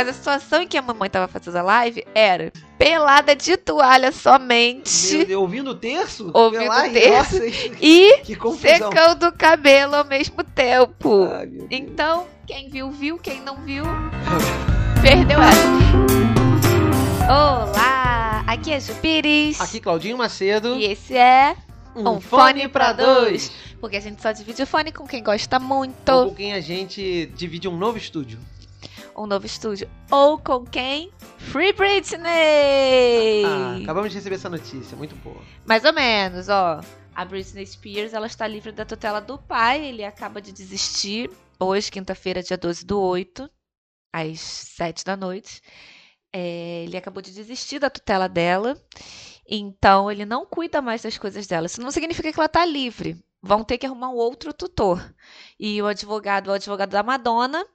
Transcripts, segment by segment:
Mas a situação em que a mamãe tava fazendo a live era pelada de toalha somente. Meu Deus, ouvindo o terço? Ouvindo o terço. Nossa, E secando o cabelo ao mesmo tempo. Deus. Então, quem viu, viu. Quem não viu, perdeu essa. Olá! Aqui é Jupires. Aqui, Claudinho Macedo. E esse é um, fone pra dois. Porque a gente só divide o fone com quem gosta muito. Ou com quem a gente divide um novo estúdio. Um novo estúdio. Ou com quem? Free Britney! Ah, acabamos de receber essa notícia, muito boa. Mais ou menos, ó. A Britney Spears, ela está livre da tutela do pai. Ele acaba de desistir. Hoje, quinta-feira, dia 12 do 8, às 7 da noite. É, ele acabou de desistir da tutela dela. Então, ele não cuida mais das coisas dela. Isso não significa que ela está livre. Vão ter que arrumar um outro tutor. E o advogado o advogado da Madonna.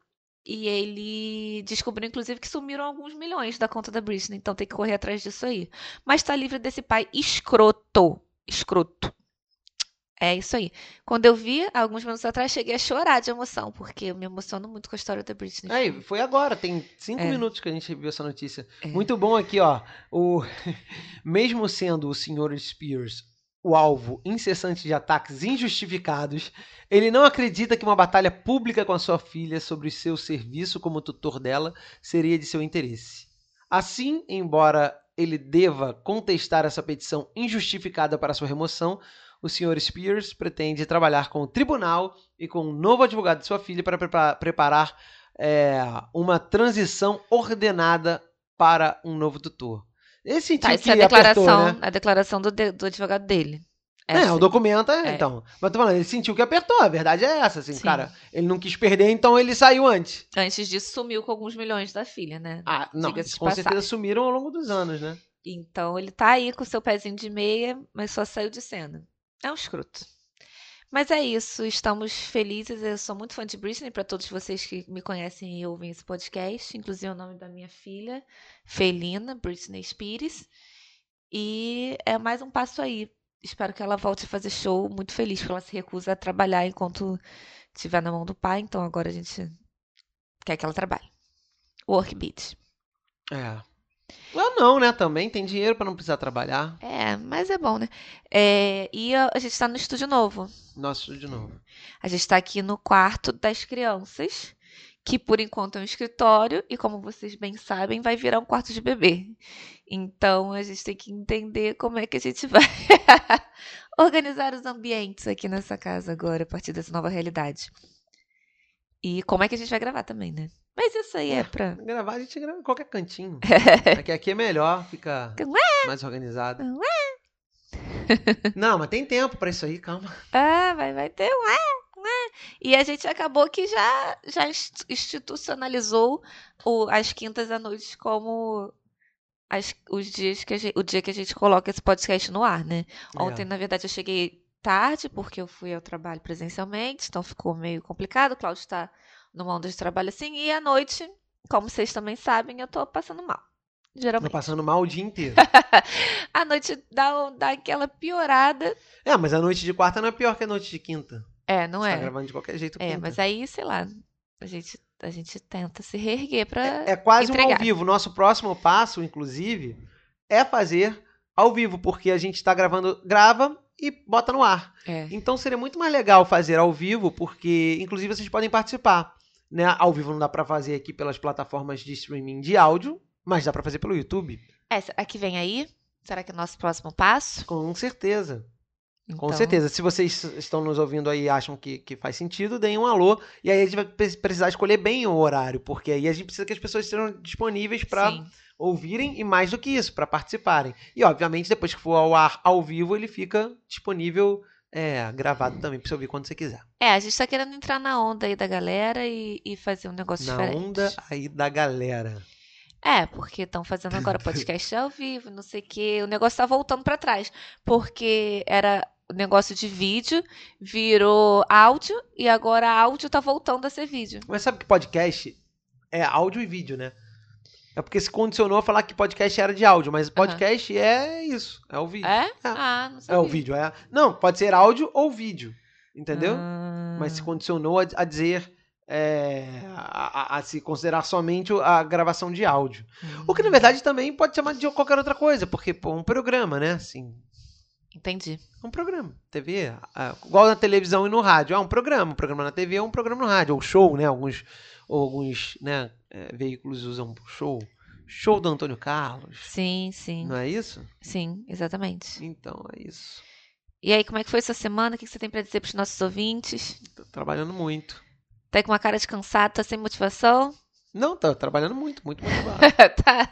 E ele descobriu, inclusive, que sumiram alguns milhões da conta da Britney. Então tem que correr atrás disso aí. Mas tá livre desse pai escroto. Escroto. É isso aí. Quando eu vi, alguns minutos atrás, cheguei a chorar de emoção, porque eu me emociono muito com a história da Britney. Aí, foi agora, tem cinco É. minutos que a gente viu essa notícia. É. Muito bom aqui, ó. O... Mesmo sendo o Sr. Spears o alvo incessante de ataques injustificados, ele não acredita que uma batalha pública com a sua filha sobre o seu serviço como tutor dela seria de seu interesse. Assim, embora ele deva contestar essa petição injustificada para sua remoção, o Sr. Spears pretende trabalhar com o tribunal e com o novo advogado de sua filha para prepa- preparar é, uma transição ordenada para um novo tutor. Ele sentiu Tá, isso que é a declaração, apertou, né? a declaração do, de- do advogado dele. É, assim. o documento é, É. então. Mas tô falando, ele sentiu que apertou, a verdade é essa, assim, Sim. cara. Ele não quis perder, então ele saiu antes. Antes disso, sumiu com alguns milhões da filha, né? Ah, não, com certeza sumiram ao longo dos anos, né? Então ele tá aí com o seu pezinho de meia, mas só saiu de cena. É um escroto. Mas é isso, estamos felizes. Eu sou muito fã de Britney, para todos vocês que me conhecem e ouvem esse podcast, inclusive o nome da minha filha, Felina, Britney Spears. E é mais um passo aí. Espero que ela volte a fazer show. Muito feliz porque ela se recusa a trabalhar enquanto estiver na mão do pai. Então agora a gente quer que ela trabalhe. Work beat. É. Ou não, né? Também tem dinheiro pra não precisar trabalhar. É, mas é bom, né? É, e a, a gente tá no estúdio novo. Nosso estúdio novo. A gente tá aqui no quarto das crianças, que por enquanto é um escritório, e como vocês bem sabem, vai virar um quarto de bebê. Então a gente tem que entender como é que a gente vai organizar os ambientes aqui nessa casa agora, a partir dessa nova realidade. E como é que a gente vai gravar também, né? Mas isso aí é pra. Gravar, a gente grava em qualquer cantinho. Aqui, aqui é melhor, fica mais organizado. Não, mas tem tempo pra isso aí, calma. Ah, vai, vai ter um é, é. E a gente acabou que já, já inst- institucionalizou o, as quintas à noite como as- os dias que gente, o dia que a gente coloca esse podcast no ar, né? Ontem, É. na verdade, eu cheguei tarde, porque eu fui ao trabalho presencialmente, então ficou meio complicado. O Cláudio está numa onda de trabalho assim, e à noite, como vocês também sabem, eu tô passando mal. Tô Geralmente. passando mal o dia inteiro. À noite dá, dá aquela piorada. É, mas a noite de quarta não é pior que a noite de quinta. É, não Você é? tá gravando de qualquer jeito É, quinta. mas aí, sei lá, a gente, a gente tenta se reerguer pra. É quase um ao entregar. vivo. Nosso próximo passo, inclusive, é fazer ao vivo, porque a gente tá gravando, grava e bota no ar. É. Então seria muito mais legal fazer ao vivo, porque inclusive vocês podem participar. Né? Ao vivo não dá pra fazer aqui pelas plataformas de streaming de áudio, mas dá pra fazer pelo YouTube. É, será que vem aí? Será que é o nosso próximo passo? Com certeza. Com Então, certeza. Se vocês estão nos ouvindo aí e acham que, que faz sentido, deem um alô. E aí a gente vai pre- precisar escolher bem o horário, porque aí a gente precisa que as pessoas estejam disponíveis pra Sim. ouvirem e mais do que isso, para participarem. E obviamente, depois que for ao ar ao vivo, ele fica disponível é, gravado também para você ouvir quando você quiser. É, a gente tá querendo entrar na onda aí da galera e, e fazer um negócio Na diferente. onda aí da galera. É, porque estão fazendo agora podcast ao vivo, não sei o quê. O negócio tá voltando pra trás. Porque era negócio de vídeo, virou áudio, e agora áudio tá voltando a ser vídeo. Mas sabe que podcast é áudio e vídeo, né? É porque se condicionou a falar que podcast era de áudio, mas podcast é isso, é o vídeo. É? Ah, não É sabia. o vídeo, é. Não, pode ser áudio ou vídeo, entendeu? Ah. Mas se condicionou a, a dizer é, a, a- a se considerar somente a gravação de áudio. O que na verdade também pode chamar de qualquer outra coisa, porque pô, um programa, né? Assim, Entendi. um programa. TV, ah, igual na televisão e no rádio. Ah, um programa. Um programa na TV é um programa no rádio. Ou show, né? Alguns, alguns né, é, veículos usam show. Show do Antônio Carlos. Sim, sim. Não é isso? Sim, exatamente. Então, é isso. E aí, como é que foi essa semana? O que você tem pra dizer pros nossos ouvintes? Tô trabalhando muito. Tá com uma cara de cansado, tá sem motivação? Não, tô trabalhando muito, muito, muito. tá,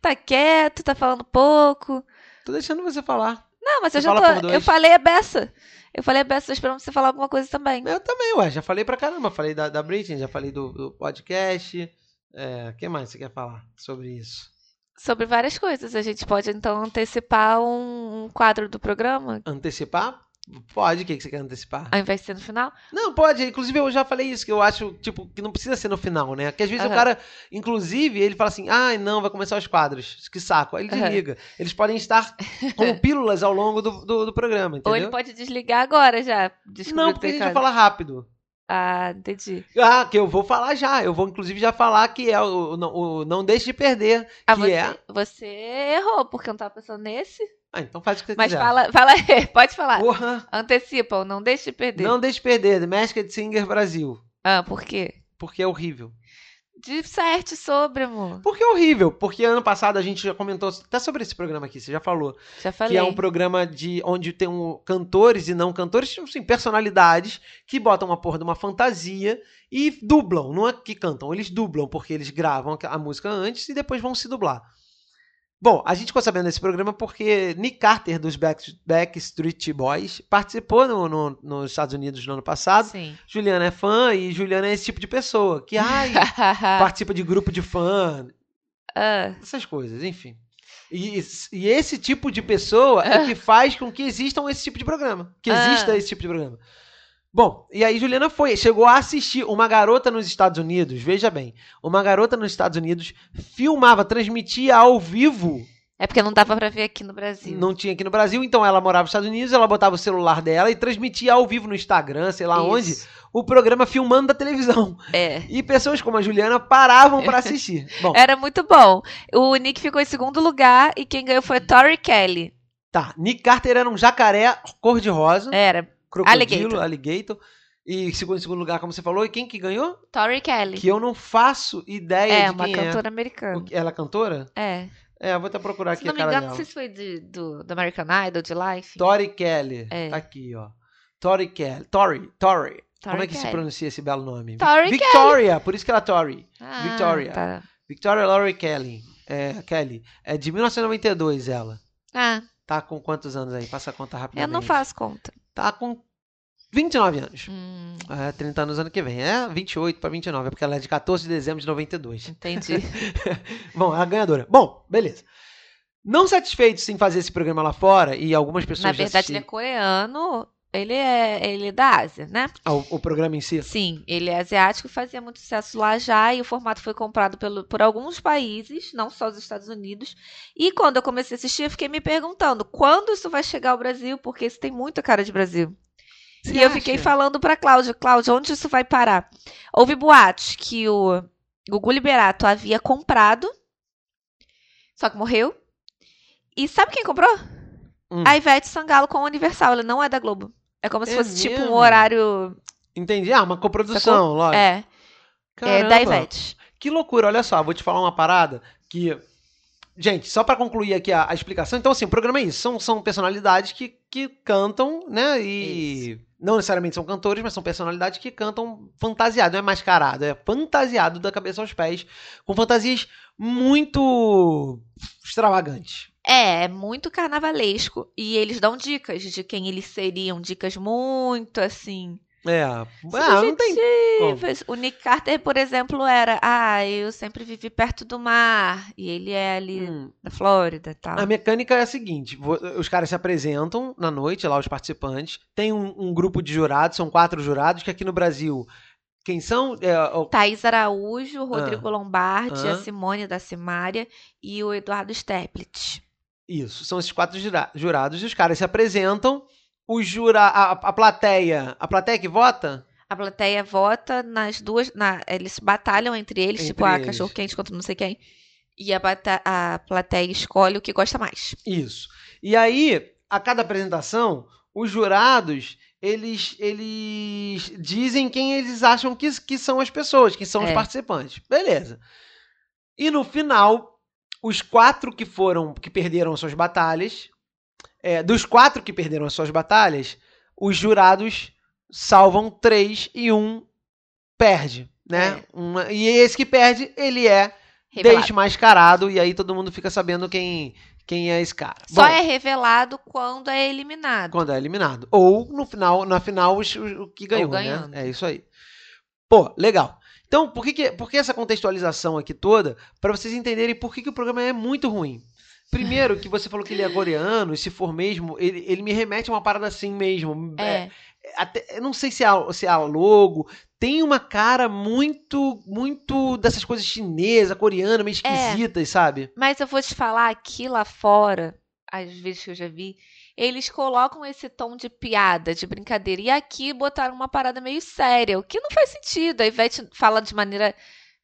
tá quieto, tá falando pouco. tô deixando você falar. Não, mas eu Você já fala por tô. Eu falei a beça. Eu falei a beça, tô esperando você falar alguma coisa também. Eu também, ué. Já falei pra caramba. Falei da, da Britney, já falei do, do podcast. É, o que mais você quer falar sobre isso? Sobre várias coisas. A gente pode então antecipar um, um quadro do programa, Antecipar? Pode, o que você quer antecipar? ao invés de ser no final. Não, pode. Inclusive, eu já falei isso, que eu acho, tipo, que não precisa ser no final, né? Que às vezes o Aham. cara, inclusive, ele fala assim, ai, não, vai começar os quadros. Que saco. Aí ele Aham. desliga. Eles podem estar como pílulas ao longo do, do, do programa, Ou entendeu? ele pode desligar agora já. Não, o porque a gente vai falar rápido. Ah, entendi. Ah, que eu vou falar já. Eu vou, inclusive, já falar que é o, o, não- o Não Deixe de Perder. Ah, que você, é... você errou, porque eu não tava pensando nesse. Ah, então faz o que você Mas quiser. fala, fala aí, pode falar. Porra, Antecipa, não deixe de perder. Não Deixe de Perder, The Masked Singer Brasil. Ah, por quê? Porque é horrível. Disserte sobre, amor. Por que é horrível? Porque ano passado a gente já comentou até sobre esse programa aqui, você já falou. Já falei. Que é um programa de onde tem um, cantores e não cantores, assim, personalidades que botam uma porra de uma fantasia e dublam. Não é que cantam, eles dublam, porque eles gravam a música antes e depois vão se dublar. Bom, a gente ficou sabendo desse programa porque Nick Carter, dos Back- Backstreet Boys, participou no- no- nos Estados Unidos no ano passado. Sim. Juliana é fã e Juliana é esse tipo de pessoa que, ai, participa de grupo de fã, Ah, essas coisas, enfim. E, e esse tipo de pessoa é que faz com que existam esse tipo de programa. Que Ah. exista esse tipo de programa. Bom, e aí Juliana foi, chegou a assistir uma garota nos Estados Unidos, veja bem, uma garota nos Estados Unidos filmava, transmitia ao vivo, é porque não dava pra ver aqui no Brasil. não tinha aqui no Brasil, então ela morava nos Estados Unidos, ela botava o celular dela e transmitia ao vivo no Instagram, sei lá onde, Isso. o programa filmando da televisão. É. E pessoas como a Juliana paravam pra assistir. Bom, Era muito bom. O Nick ficou em segundo lugar e quem ganhou foi Tori Kelly. tá, Nick Carter era um jacaré cor-de-rosa. Era. Crocodilo, Alligator. alligator. E segundo, em segundo lugar, como você falou, e quem que ganhou? Tori Kelly. Que eu não faço ideia é, de uma quem cantora é. americana. O Ela é cantora? É. É, eu vou até procurar Se aqui não a me cara engano, não dela. sei se foi de, do, do American Idol, de Life. Tori Kelly. É. Tá aqui, ó. Tori Kelly. Tori, Tori. Como é que se Kelly. pronuncia esse belo nome? Tori Victoria, por isso que ela é Tori. Ah, Victoria. Tá. Victoria Laurie Kelly. É, Kelly. É de 1992 ela. Ah, Tá com quantos anos aí? Passa a conta eu rapidamente. não faço conta. Tá com 29 anos. Hum, É, 30 anos ano que vem. É 28 para 29, é porque ela é de 14 de dezembro de 92. entendi. Bom, é a ganhadora. Bom, beleza. Não satisfeitos em fazer esse programa lá fora, e algumas pessoas Na verdade, ele é coreano. Ele é, ele é da Ásia, né? ao- o programa em si. Sim, ele é asiático e fazia muito sucesso lá já, e o formato foi comprado pelo, por alguns países, não só os Estados Unidos. E quando eu comecei a assistir, eu fiquei me perguntando quando isso vai chegar ao Brasil, porque isso tem muita cara de Brasil. Você e eu acha? fiquei falando pra Cláudia, Cláudia, onde isso vai parar? Houve boatos que o Gugu Liberato havia comprado, só que morreu. E sabe quem comprou? Hum. A Ivete Sangalo com o Universal, ele não é da Globo. É como se É fosse tipo um mesmo? horário. Entendi. Ah, uma coprodução, lógico. É, é Caramba. da Ivete. Que loucura, olha só, vou te falar uma parada que. Gente, só pra concluir aqui a, a explicação, então assim, o programa é isso. São, são personalidades que, que cantam, né? E. Não necessariamente são cantores, mas são personalidades que cantam fantasiado, não é mascarado, é fantasiado da cabeça aos pés, com fantasias muito extravagantes. É, é muito carnavalesco. E eles dão dicas de quem eles seriam. Dicas muito assim. É. Ah, não tem. subjetivas. O Nick Carter, por exemplo, era. Ah, eu sempre vivi perto do mar. E ele é ali Hum. da Flórida e tal. A mecânica é a seguinte: os caras se apresentam na noite, lá os participantes. Tem um, um grupo de jurados, são quatro jurados, que aqui no Brasil. Quem são? É, o- Thaís Araújo, Rodrigo Lombardi, Ah. a Simone da Simária e o Eduardo Steplit. isso, são esses quatro jura- jurados. E os caras se apresentam. O jura, a, a plateia. A plateia que vota? A plateia vota nas duas. Na, eles batalham entre eles, Entre tipo, a eles. cachorro quente contra não sei quem. E a, bata- a plateia escolhe o que gosta mais. Isso. E aí, a cada apresentação, os jurados, eles, eles dizem quem eles acham que, que são as pessoas, que são os É. participantes. Beleza. E no final, os quatro que foram, que perderam as suas batalhas, é, dos quatro que perderam as suas batalhas, os jurados salvam três e um perde, né? Uma- e esse que perde, ele é Revelado. desmascarado, e aí todo mundo fica sabendo quem, quem é esse cara. Só Bom, é revelado quando é eliminado. quando é eliminado. Ou no final, na final, os- os- o que ganhou, né? É isso aí. Pô, legal. Então, por que, que, por que essa contextualização aqui toda? Pra vocês entenderem por que, que o programa é muito ruim. Primeiro, que você falou que ele é coreano, e se for mesmo, ele, ele me remete a uma parada assim mesmo. É. até, eu não sei se é, se é a logo. Tem uma cara muito, muito dessas coisas chinesa, coreana, meio É. esquisitas, sabe? Mas eu vou te falar aqui lá fora, às vezes que eu já vi, eles colocam esse tom de piada, de brincadeira. E aqui botaram uma parada meio séria, o que não faz sentido. A Ivete fala de maneira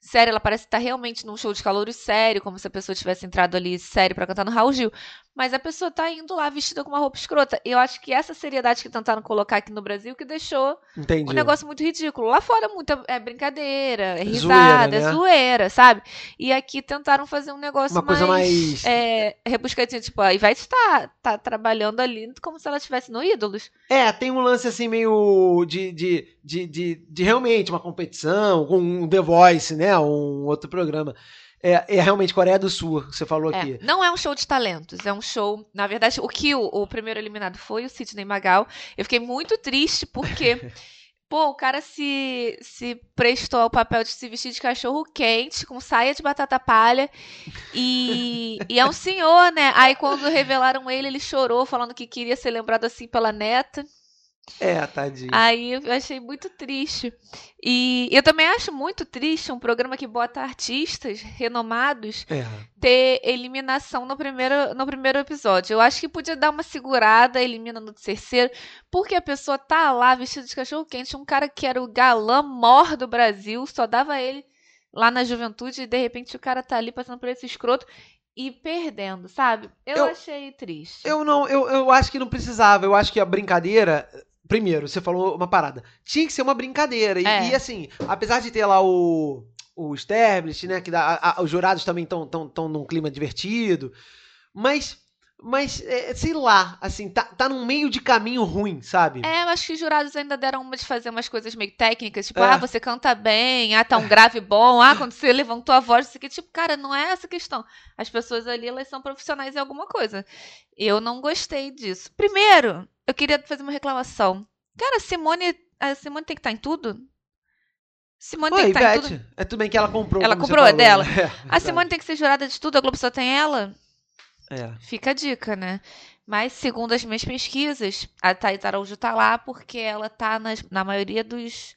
séria, ela parece estar realmente num show de calor sério, como se a pessoa tivesse entrado ali sério pra cantar no Raul Gil. Mas a pessoa tá indo lá vestida com uma roupa escrota. Eu acho que essa seriedade que tentaram colocar aqui no Brasil que deixou Entendi. um negócio muito ridículo. Lá fora muito é brincadeira, é Zoeira, risada, né? é zoeira, sabe? E aqui tentaram fazer um negócio Uma coisa mais- é, rebuscadinho, tipo, a Ivete tá, tá trabalhando ali como se ela estivesse no Ídolos. É, tem um lance assim meio de, de, de, de, de realmente uma competição com um The Voice, né? Um outro programa. É, é realmente Coreia do Sul, você falou É, aqui. não é um show de talentos, é um show. Na verdade, o que o, o primeiro eliminado foi o Sidney Magal. Eu fiquei muito triste porque. Pô, o cara se, se prestou ao papel de se vestir de cachorro quente, com saia de batata palha. E, e é um senhor, né? Aí quando revelaram ele, ele chorou, falando que queria ser lembrado assim pela neta. É, tadinho. Aí eu achei muito triste. E eu também acho muito triste um programa que bota artistas renomados É. ter eliminação no primeiro, no primeiro episódio. Eu acho que podia dar uma segurada, elimina no terceiro, porque a pessoa tá lá vestida de cachorro quente, um cara que era o galã mor do Brasil, só dava ele lá na juventude e de repente o cara tá ali passando por esse escroto e perdendo, sabe? Eu, Eu- achei triste. Eu não, eu, eu acho que não precisava. Eu acho que a brincadeira. Primeiro, você falou uma parada. Tinha que ser uma brincadeira. E, É. e, assim, apesar de ter lá o. O Establish, né? Que dá, a- os jurados também estão tão, tão num clima divertido. Mas. Mas, é, sei lá, assim, tá, tá num meio de caminho ruim, sabe? É, eu acho que os jurados ainda deram uma de fazer umas coisas meio técnicas, tipo, É. ah, você canta bem, ah, tá um grave bom, ah, quando você levantou a voz, isso aqui, tipo, cara, não é essa questão. As pessoas ali, elas são profissionais em alguma coisa. Eu não gostei disso. Primeiro, eu queria fazer uma reclamação. Cara, a Simone, a Simone tem que estar em tudo? Simone Oi, tem que estar em Ivete. tudo? É tudo bem que ela comprou. Ela comprou, é falou, dela? né? A Simone tem que ser jurada de tudo, a Globo só tem ela? É. Fica a dica, né? Mas, segundo as minhas pesquisas, a Thaís Araújo tá lá porque ela tá nas- na maioria dos,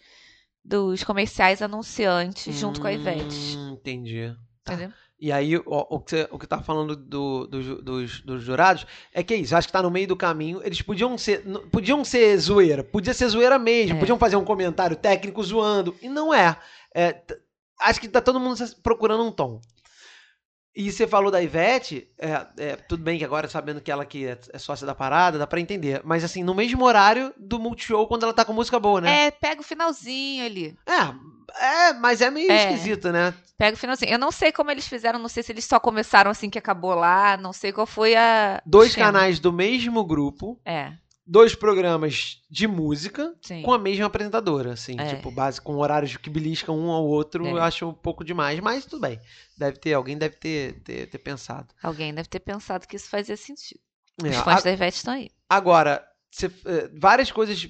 dos comerciais anunciantes, junto com a Ivete. Hum, Entendi. Tá. Entendeu? E aí, o, o que você o que tá falando do, do dos, dos jurados é que é isso, acho que tá no meio do caminho. Eles podiam ser. Podiam ser zoeira, podia ser zoeira mesmo, É. podiam fazer um comentário técnico zoando. E não é. É, acho que tá todo mundo procurando um tom. E você falou da Ivete, é, é, tudo bem que agora, sabendo que ela que é, é sócia da parada, dá pra entender. Mas assim, no mesmo horário do Multishow, quando ela tá com música boa, né? É, pega o finalzinho ali. É, é mas é meio É. esquisito, né? Pega o finalzinho. Eu não sei como eles fizeram, não sei se eles só começaram assim que acabou lá, não sei qual foi a. Dois esquema. canais do mesmo grupo, É, dois programas de música sim. com a mesma apresentadora, assim, É. tipo, base com horários que beliscam um ao outro, É. eu acho um pouco demais, mas tudo bem. Deve ter, alguém deve ter, ter, ter pensado. Alguém deve ter pensado que isso fazia sentido. É, Os fãs a- da Ivete estão aí. agora, você- eh, várias coisas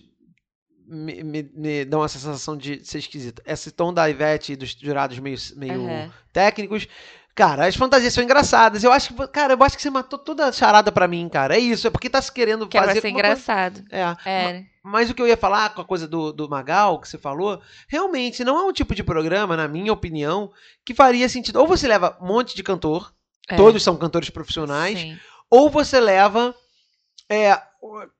me, me- me dão essa sensação de ser esquisito. Esse tom da Ivete e dos jurados meio, meio Aham. técnicos. Cara, as fantasias são engraçadas. Eu acho que, cara, eu acho que você matou toda a charada pra mim, cara. É isso, é porque tá se querendo Que fazer ser alguma coisa- engraçado. É. É. Mas o que eu ia falar com a coisa do, do Magal, que você falou, realmente não é um tipo de programa, na minha opinião, que faria sentido. Ou você leva um monte de cantor, é. todos são cantores profissionais, Sim. ou você leva é,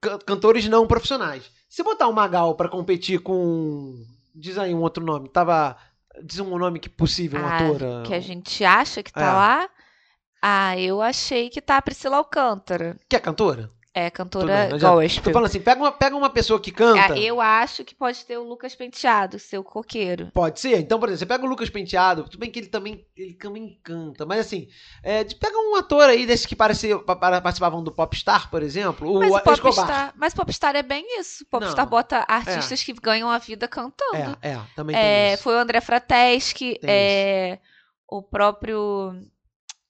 ca- cantores não profissionais. Se botar o Magal pra competir com. Diz aí um outro nome. Tava. Diz um nome que possível, uma Ah, atora. que a gente acha que tá É. lá. Ah, eu achei que tá a Priscila Alcântara. Que é cantora? É, cantora bem, não adianta. Tô gospel. falando assim, pega uma, pega uma pessoa que canta. Ah, eu acho que pode ter o Lucas Penteado, seu coqueiro. Pode ser. Então, por exemplo, você pega o Lucas Penteado, tudo bem que ele também, ele também canta, mas assim, é, de- pega um ator aí desses que parece, pa- pa- participavam do Popstar, por exemplo, o Mas o Escobar. Popstar, mas Popstar é bem isso. Popstar Não. bota artistas que ganham a vida cantando. É, é, também tem É, isso. foi o André Frateschi, Tem é, o próprio.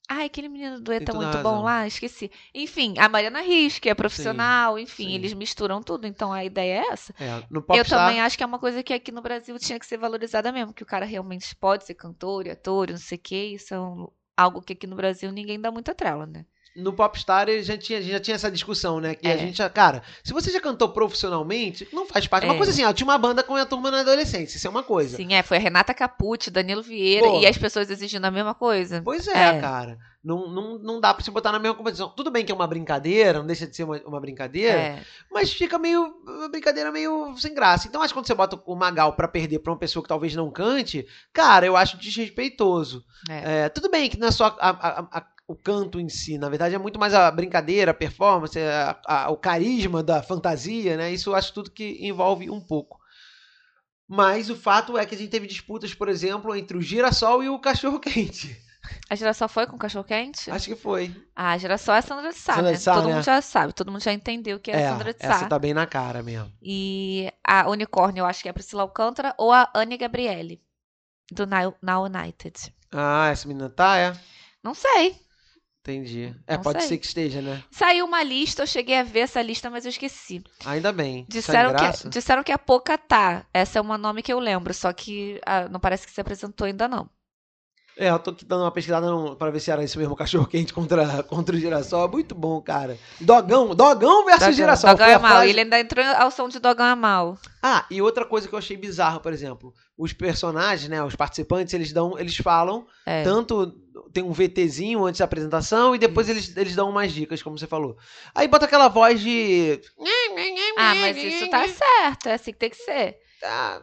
Ai, aquele menino do ETA toda muito bom lá, esqueci. Enfim, a Mariana Rios, que é profissional, enfim, sim. eles misturam tudo, então a ideia é essa. É, no Eu Popstar, também acho que é uma coisa que aqui no Brasil tinha que ser valorizada mesmo, que o cara realmente pode ser cantor, e ator, e não sei o quê, isso é um- algo que aqui no Brasil ninguém dá muita trela, né? No Popstar ele já tinha, já tinha essa discussão, né? Que a É. gente, já- cara, se você já cantou profissionalmente, não faz parte. Uma É. coisa assim, ó, tinha uma banda com a turma na adolescência, isso é uma coisa. Sim, é, foi a Renata Capucci, Danilo Vieira, Pô. e as pessoas exigindo a mesma coisa. Pois é, É. cara. Não, não, não dá pra se botar na mesma competição. Tudo bem que é uma brincadeira, não deixa de ser uma, uma brincadeira, É. mas fica meio. Uma brincadeira meio sem graça. Então acho que quando você bota o Magal pra perder pra uma pessoa que talvez não cante, cara, eu acho desrespeitoso. É. É, tudo bem que não é só a- a- a- o canto em si, na verdade é muito mais a brincadeira, a performance, a- a- o carisma da fantasia, né? Isso eu acho tudo que envolve um pouco. Mas o fato é que a gente teve disputas, por exemplo, entre o girassol e o cachorro quente. A geração foi com cachorro quente? Acho que foi. Ah, a geração é a Sandra de Sá, Sandra né? de Sá, todo né? mundo já sabe, todo mundo já entendeu que é, a Sandra de Sá. essa tá bem na cara mesmo. E a unicórnio eu acho que é a Priscila Alcântara ou a Anne Gabriele, do Now United. Ah, essa menina tá, é? Não sei. Entendi. É, Não pode sei. ser que esteja, né? Saiu uma lista, eu cheguei a ver essa lista, mas eu esqueci. Ainda bem. Disseram Sem graça. que, disseram que a Poca tá. Essa é uma nome que eu lembro, só que ah, não parece que se apresentou ainda não. É, eu tô aqui dando uma pesquisada pra ver se era esse mesmo cachorro quente contra, contra o girassol. Muito bom, cara. Dogão, Dogão versus Dogão, girassol. Dogão é mal. frase- Ele ainda entrou ao som de Dogão é mal. Ah, e outra coisa que eu achei bizarro, por exemplo, os personagens, né, os participantes, eles dão, eles falam, É. tanto tem um VTzinho antes da apresentação e depois eles, eles dão umas dicas, como você falou. Aí bota aquela voz de Ah, mas isso tá certo. É assim que tem que ser. Ah,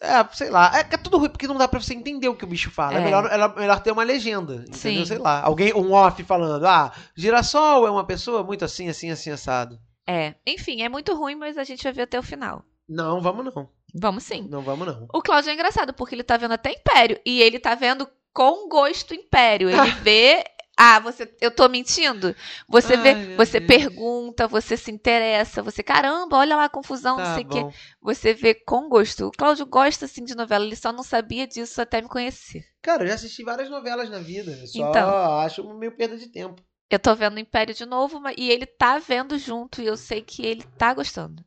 é, sei lá. É, que é tudo ruim porque não dá pra você entender o que o bicho fala. É, É. melhor, é melhor ter uma legenda, entendeu? Sim. Sei lá. Alguém, um off falando, ah, girassol é uma pessoa muito assim, assim, assim, assado. É. Enfim, é muito ruim, mas a gente vai ver até o final. Não, vamos não. Vamos sim. Não vamos não. O Cláudio é engraçado, porque ele tá vendo até Império. E ele tá vendo com gosto Império. Ele vê. Ah, você, eu tô mentindo? Você Ai, vê, você Deus. pergunta, você se interessa, você, caramba, olha lá a confusão, não Tá sei o quê. Você vê com gosto. O Cláudio gosta assim de novela, ele só não sabia disso até me conhecer. Cara, eu já assisti várias novelas na vida. Só Então. acho meio perda de tempo. Eu tô vendo Império de novo, e ele tá vendo junto, e eu sei que ele tá gostando.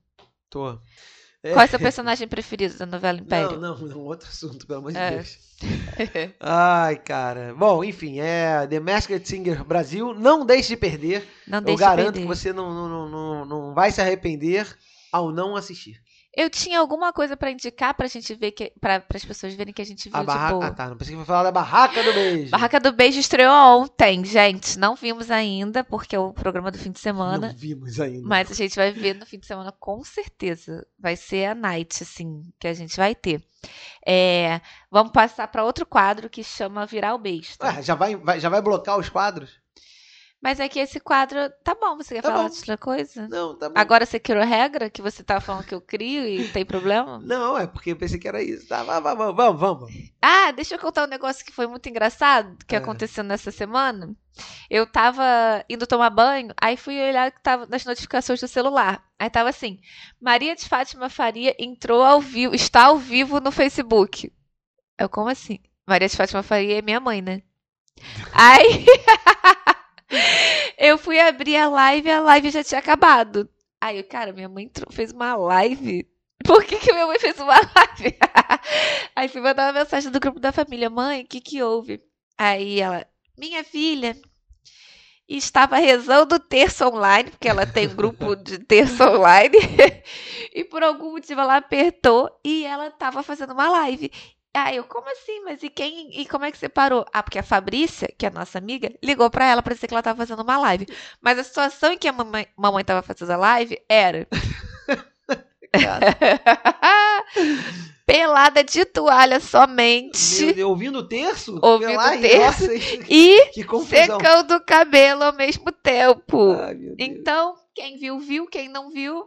Tô. Qual é seu personagem preferido da novela Império? Não, não, não, outro assunto, pelo amor de É. Deus. Ai, cara. Bom, enfim, é The Masked Singer Brasil. Não deixe de perder. Não Eu deixe garanto perder. que você não, não, não, não vai se arrepender ao não assistir. Eu tinha alguma coisa pra indicar pra gente ver que para as pessoas verem que a gente viu A de barraca. boa. Ah, tá. Não pensei que ia falar da barraca do beijo. Barraca do Beijo estreou ontem, gente. Não vimos ainda, porque é o programa do fim de semana. Não vimos ainda. Mas a gente vai ver no fim de semana com certeza. Vai ser a night, assim, que a gente vai ter. É, vamos passar pra outro quadro que chama Virar o Besta. Ué, já, vai, vai- já vai blocar os quadros? Mas é que esse quadro. Tá bom, você quer Tá falar bom. de outra coisa? Não, tá bom. Agora você criou regra que você tava falando que eu crio e tem problema? Não, é porque eu pensei que era isso. Tá, vamos, vamos, vamos, vamos. Ah, deixa eu contar um negócio que foi muito engraçado que É. aconteceu nessa semana. Eu tava indo tomar banho, aí fui olhar que tava nas notificações do celular. Aí tava assim: Maria de Fátima Faria entrou ao vivo, está ao vivo no Facebook. Eu, como assim? Maria de Fátima Faria é minha mãe, né? Aí eu fui abrir a live e a live já tinha acabado. Aí, cara, minha mãe entrou- fez uma live. Por que, que minha mãe fez uma live? Aí fui mandar uma mensagem do grupo da família: Mãe, o que, que houve? Aí ela: Minha filha estava rezando terço online, porque ela tem um grupo de terço online, e por algum motivo ela apertou e ela estava fazendo uma live. Aí eu, como assim? Mas e quem? E como é que você parou? Ah, porque a Fabrícia, que é a nossa amiga, ligou pra ela pra dizer que ela tava fazendo uma live. Mas a situação em que a mamãe, mamãe tava fazendo a live era Pelada de toalha somente. meu Deus, ouvindo o terço? Ouvindo o terço. Nossa, E secando o cabelo ao mesmo tempo. Deus. Então, quem viu, viu. Quem não viu,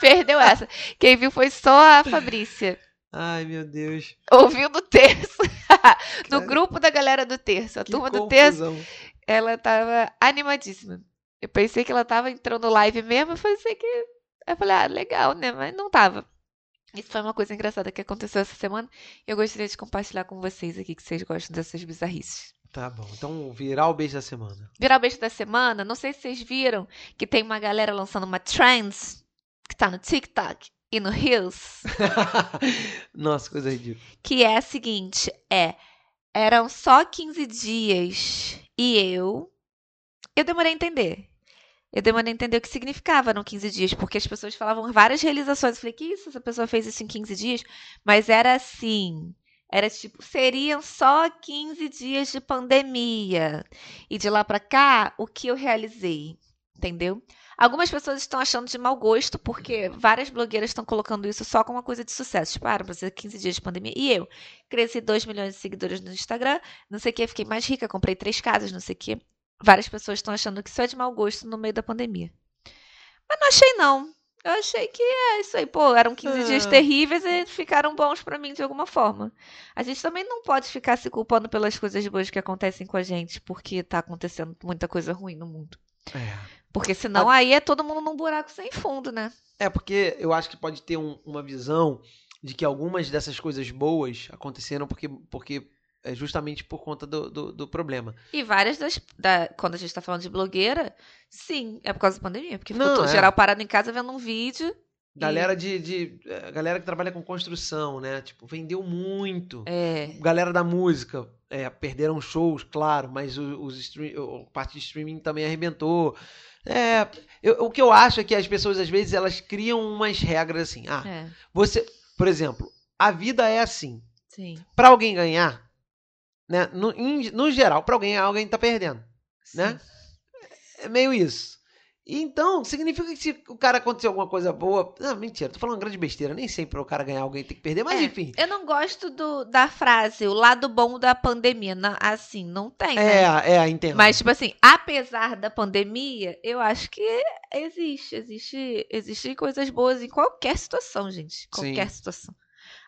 perdeu essa. Quem viu foi só a Fabrícia. Ai, meu Deus. Ouvindo o terço. no grupo da galera do terço. A que turma do terço, confusão. ela tava animadíssima. Eu pensei que ela tava entrando live mesmo. Eu pensei que. Eu falei, ah, legal, né? Mas não tava. Isso foi uma coisa engraçada que aconteceu essa semana. Eu gostaria de compartilhar com vocês aqui, que vocês gostam dessas bizarrices. Tá bom, então virar o beijo da semana. Virar o beijo da semana, não sei se vocês viram que tem uma galera lançando uma trends que tá no TikTok e no Reels, Nossa, coisa ridícula. que é a seguinte, é eram só 15 dias e eu eu demorei a entender. Eu demorei a entender o que significava no 15 dias, porque as pessoas falavam várias realizações. Eu falei, que isso? Essa pessoa fez isso em 15 dias? Mas era assim. Era tipo, seriam só 15 dias de pandemia. E de lá pra cá, o que eu realizei? Entendeu? Algumas pessoas estão achando de mau gosto, porque várias blogueiras estão colocando isso só como uma coisa de sucesso. Tipo, ah, ser 15 dias de pandemia. E eu? Cresci 2 milhões de seguidores no Instagram, não sei o que, fiquei mais rica, comprei três casas, não sei o que. Várias pessoas estão achando que isso é de mau gosto no meio da pandemia. Mas não achei, não. Eu achei que é isso aí. Pô, eram 15 dias Ah. terríveis e ficaram bons pra mim de alguma forma. A gente também não pode ficar se culpando pelas coisas boas que acontecem com a gente, porque tá acontecendo muita coisa ruim no mundo. É. Porque senão aí é todo mundo num buraco sem fundo, né? É, porque eu acho que pode ter um- uma visão de que algumas dessas coisas boas aconteceram porque, porque é justamente por conta do, do, do problema. E várias das. Da, quando a gente tá falando de blogueira, sim, é por causa da pandemia. Porque ficou Não, é. geral parado em casa vendo um vídeo. Galera de, de é, galera que trabalha com construção, né? Tipo, vendeu muito. É. Galera da música, é, perderam shows, claro, mas o- os stream, a parte de streaming também arrebentou. É, eu- o que eu acho é que as pessoas às vezes elas criam umas regras assim. Ah, É, você, por exemplo, a vida é assim. sim. Pra alguém ganhar, né? No, em- no geral, pra alguém ganhar, alguém tá perdendo. Né? É meio isso. Então, significa que se o cara acontecer alguma coisa boa. Não, mentira, tô falando uma grande besteira. Nem sempre o cara ganhar alguém tem que perder, mas É, enfim. Eu não gosto do, da frase, o lado bom da pandemia. Não, assim, não tem, né? É, é, entendo. Mas, tipo assim, apesar da pandemia, eu acho que existe. Existe, existem coisas boas em qualquer situação, gente. Qualquer situação.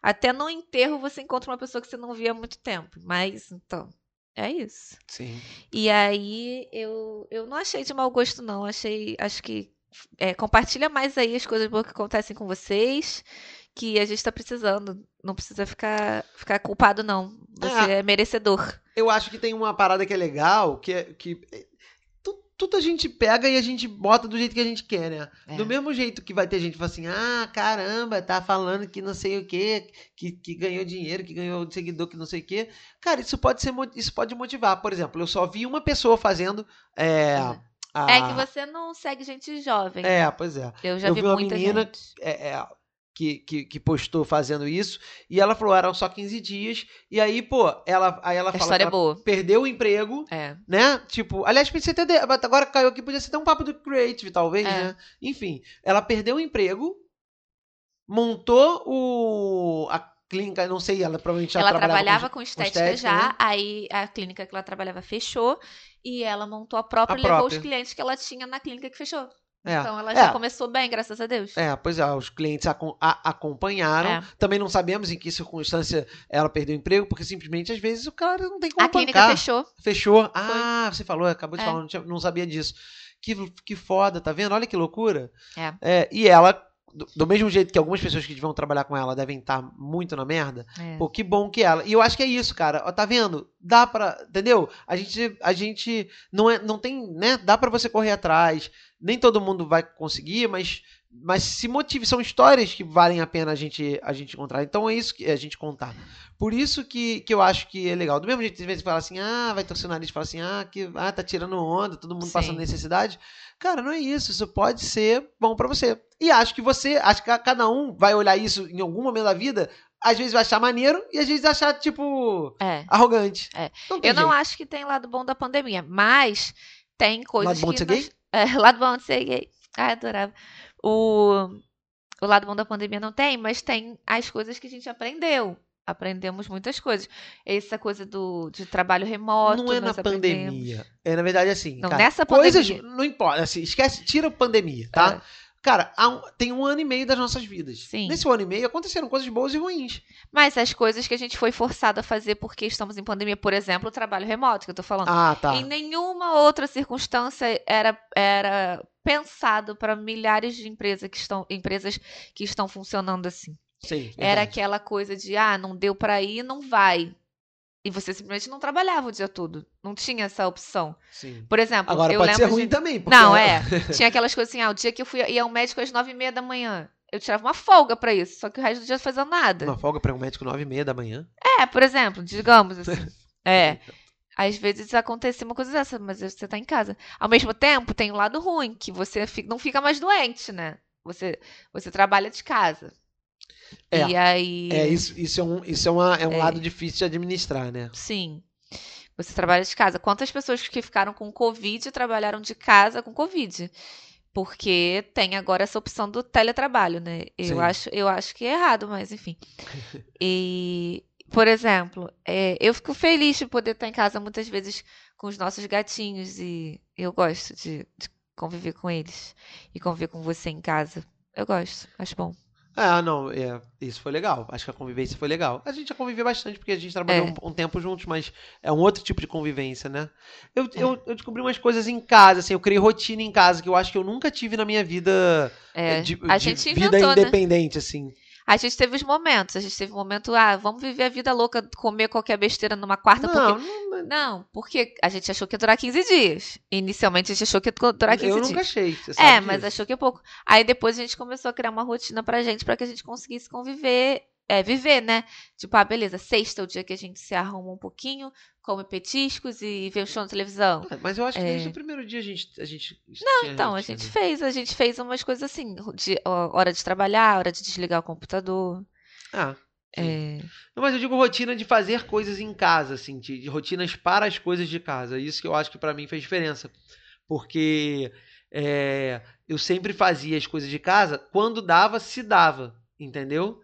Até no enterro você encontra uma pessoa que você não via há muito tempo. Mas, então, é isso. Sim. E aí, eu, eu não achei de mau gosto, não. Achei, acho que é, compartilha mais aí as coisas boas que acontecem com vocês, que a gente tá precisando. Não precisa ficar, ficar culpado, não. Você é merecedor. Eu acho que tem uma parada que é legal, que é que é, tudo a gente pega e a gente bota do jeito que a gente quer, né? É. Do mesmo jeito que vai ter gente que fala assim, ah, caramba, tá falando que não sei o quê, que, que ganhou dinheiro, que ganhou seguidor, que não sei o quê. Cara, isso pode ser, isso pode motivar. Por exemplo, eu só vi uma pessoa fazendo. É, a- É que você não segue gente jovem. É, pois é. Eu já eu vi, vi uma muita menina gente. é, é, que, que, que postou fazendo isso, e ela falou, eram só 15 dias, e aí, pô, ela, aí ela A fala que é ela perdeu o emprego, É. né? Tipo, aliás, podia até, agora caiu aqui, podia ser até um papo do Creative, talvez, É. né? Enfim, ela perdeu o emprego, montou o a clínica, não sei, ela provavelmente já ela trabalhava, trabalhava com, com estética, estética, já, né? aí a clínica que ela trabalhava fechou e ela montou a própria A e levou própria. os clientes que ela tinha na clínica que fechou. É. Então ela É. já começou bem, graças a Deus. É, pois é, os clientes acom- a- acompanharam. É. Também não sabemos em que circunstância ela perdeu o emprego, porque simplesmente às vezes o cara não tem como A clínica bancar. fechou. Fechou. Ah, você falou, acabou de É. falar, não, tinha- não sabia disso. Que, que foda, tá vendo? Olha que loucura. É. e ela, do, do mesmo jeito que algumas pessoas que vão trabalhar com ela devem estar muito na merda, É. pô, que bom que ela. E eu acho que é isso, cara. Ó, tá vendo? Dá pra. Entendeu? A gente, a gente não, é, não tem, né? Dá pra você correr atrás. Nem todo mundo vai conseguir, mas. Mas se motive, são histórias que valem a pena a gente, a gente encontrar. Então é isso que a gente contar. Por isso que, que eu acho que é legal. Do mesmo jeito às vezes fala assim, ah, vai torcer o nariz, fala assim, ah, que, ah, tá tirando onda, todo mundo Sim. passando necessidade. Cara, não é isso. Isso pode ser bom pra você. E acho que você, acho que cada um vai olhar isso em algum momento da vida, às vezes vai achar maneiro e às vezes achar, tipo, É. arrogante. É. Não Eu não jeito. acho que tem lado bom da pandemia, mas tem coisas Lado bom de ser nós- É, lado bom de ser gay. Ai, adorava. O... o lado bom da pandemia não tem, mas tem as coisas que a gente aprendeu. Aprendemos muitas coisas. Essa coisa do, de trabalho remoto. Não é na aprendemos. pandemia. É, na verdade, assim. Não, cara, nessa coisas, pandemia. Não importa. Assim, esquece, tira a pandemia, tá? É. Cara, um- tem um ano e meio das nossas vidas. Sim. Nesse ano e meio aconteceram coisas boas e ruins. Mas as coisas que a gente foi forçado a fazer porque estamos em pandemia, por exemplo, o trabalho remoto que eu tô falando. Ah, tá. Em nenhuma outra circunstância era, era pensado para milhares de empresas que estão, empresas que estão funcionando assim. Sim. Era aquela coisa de, ah, não deu para ir, não vai. E você simplesmente não trabalhava o dia todo. Não tinha essa opção. Sim. Por exemplo, Agora eu pode ser lembro ruim de... também. porque- Não, é. Tinha aquelas coisas assim, ah, o dia que eu fui ia ao médico às nove e meia da manhã. Eu tirava uma folga pra isso, só que o resto do dia não fazia nada. Uma folga para um médico nove e meia da manhã. É, por exemplo, digamos assim. É. Às vezes acontece uma coisa dessa, mas você tá em casa. Ao mesmo tempo, tem o lado ruim, que você não fica mais doente, né? Você, você trabalha de casa. É. E aí. É, isso, isso é um, isso é, uma, é um É. lado difícil de administrar, né? Sim. Você trabalha de casa. Quantas pessoas que ficaram com Covid trabalharam de casa com Covid? Porque tem agora essa opção do teletrabalho, né? Sim. Eu acho, eu acho que é errado, mas enfim. E, por exemplo, é, eu fico feliz de poder estar em casa muitas vezes com os nossos gatinhos e eu gosto de, de conviver com eles e conviver com você em casa. Eu gosto, acho bom. Ah, não, é, isso foi legal. Acho que a convivência foi legal. A gente já conviveu bastante porque a gente trabalhou É. um, um tempo juntos, mas é um outro tipo de convivência, né? Eu, É. eu, eu descobri umas coisas em casa, assim, eu criei rotina em casa que eu acho que eu nunca tive na minha vida É, de, a de gente vida inventou, né? independente, assim. A gente teve os momentos. A gente teve um momento, ah, vamos viver a vida louca, comer qualquer besteira numa quarta, Não, porque. não, Não, porque a gente achou que ia durar 15 dias. Inicialmente a gente achou que ia durar 15 eu dias. nunca achei. Você sabe É, mas disso. achou que é pouco. Aí depois a gente começou a criar uma rotina pra gente, pra que a gente conseguisse conviver, é, viver, né? Tipo, ah, beleza, sexta é o dia que a gente se arruma um pouquinho, come petiscos e vê o show na televisão. Ah, Mas eu acho que É. desde o primeiro dia a gente. A gente Não, então, a gente fez, a gente fez umas coisas assim, de, ó, hora de trabalhar, hora de desligar o computador. Ah. É, Não, mas eu digo rotina de fazer coisas em casa, assim, de, de rotinas para as coisas de casa. Isso que eu acho que pra mim fez diferença. Porque é, eu sempre fazia as coisas de casa quando dava, se dava, entendeu?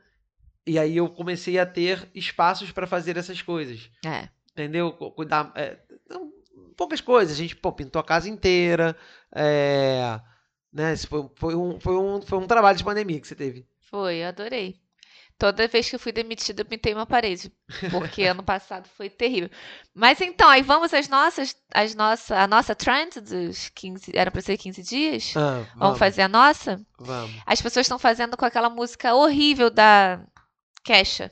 E aí eu comecei a ter espaços para fazer essas coisas, é. entendeu? Cu- Cuidar, é, poucas coisas. A gente pô, pintou a casa inteira, é, né? Esse foi, foi, um, foi, um, foi um trabalho de pandemia que você teve. Foi, eu adorei. Toda vez que eu fui demitida, eu pintei uma parede. Porque ano passado foi terrível. Mas então, aí vamos às nossas. As nossa, a nossa trend dos 15. Era pra ser 15 dias? Ah, Vamos, fazer a nossa? Vamos. As pessoas estão fazendo com aquela música horrível da Kesha.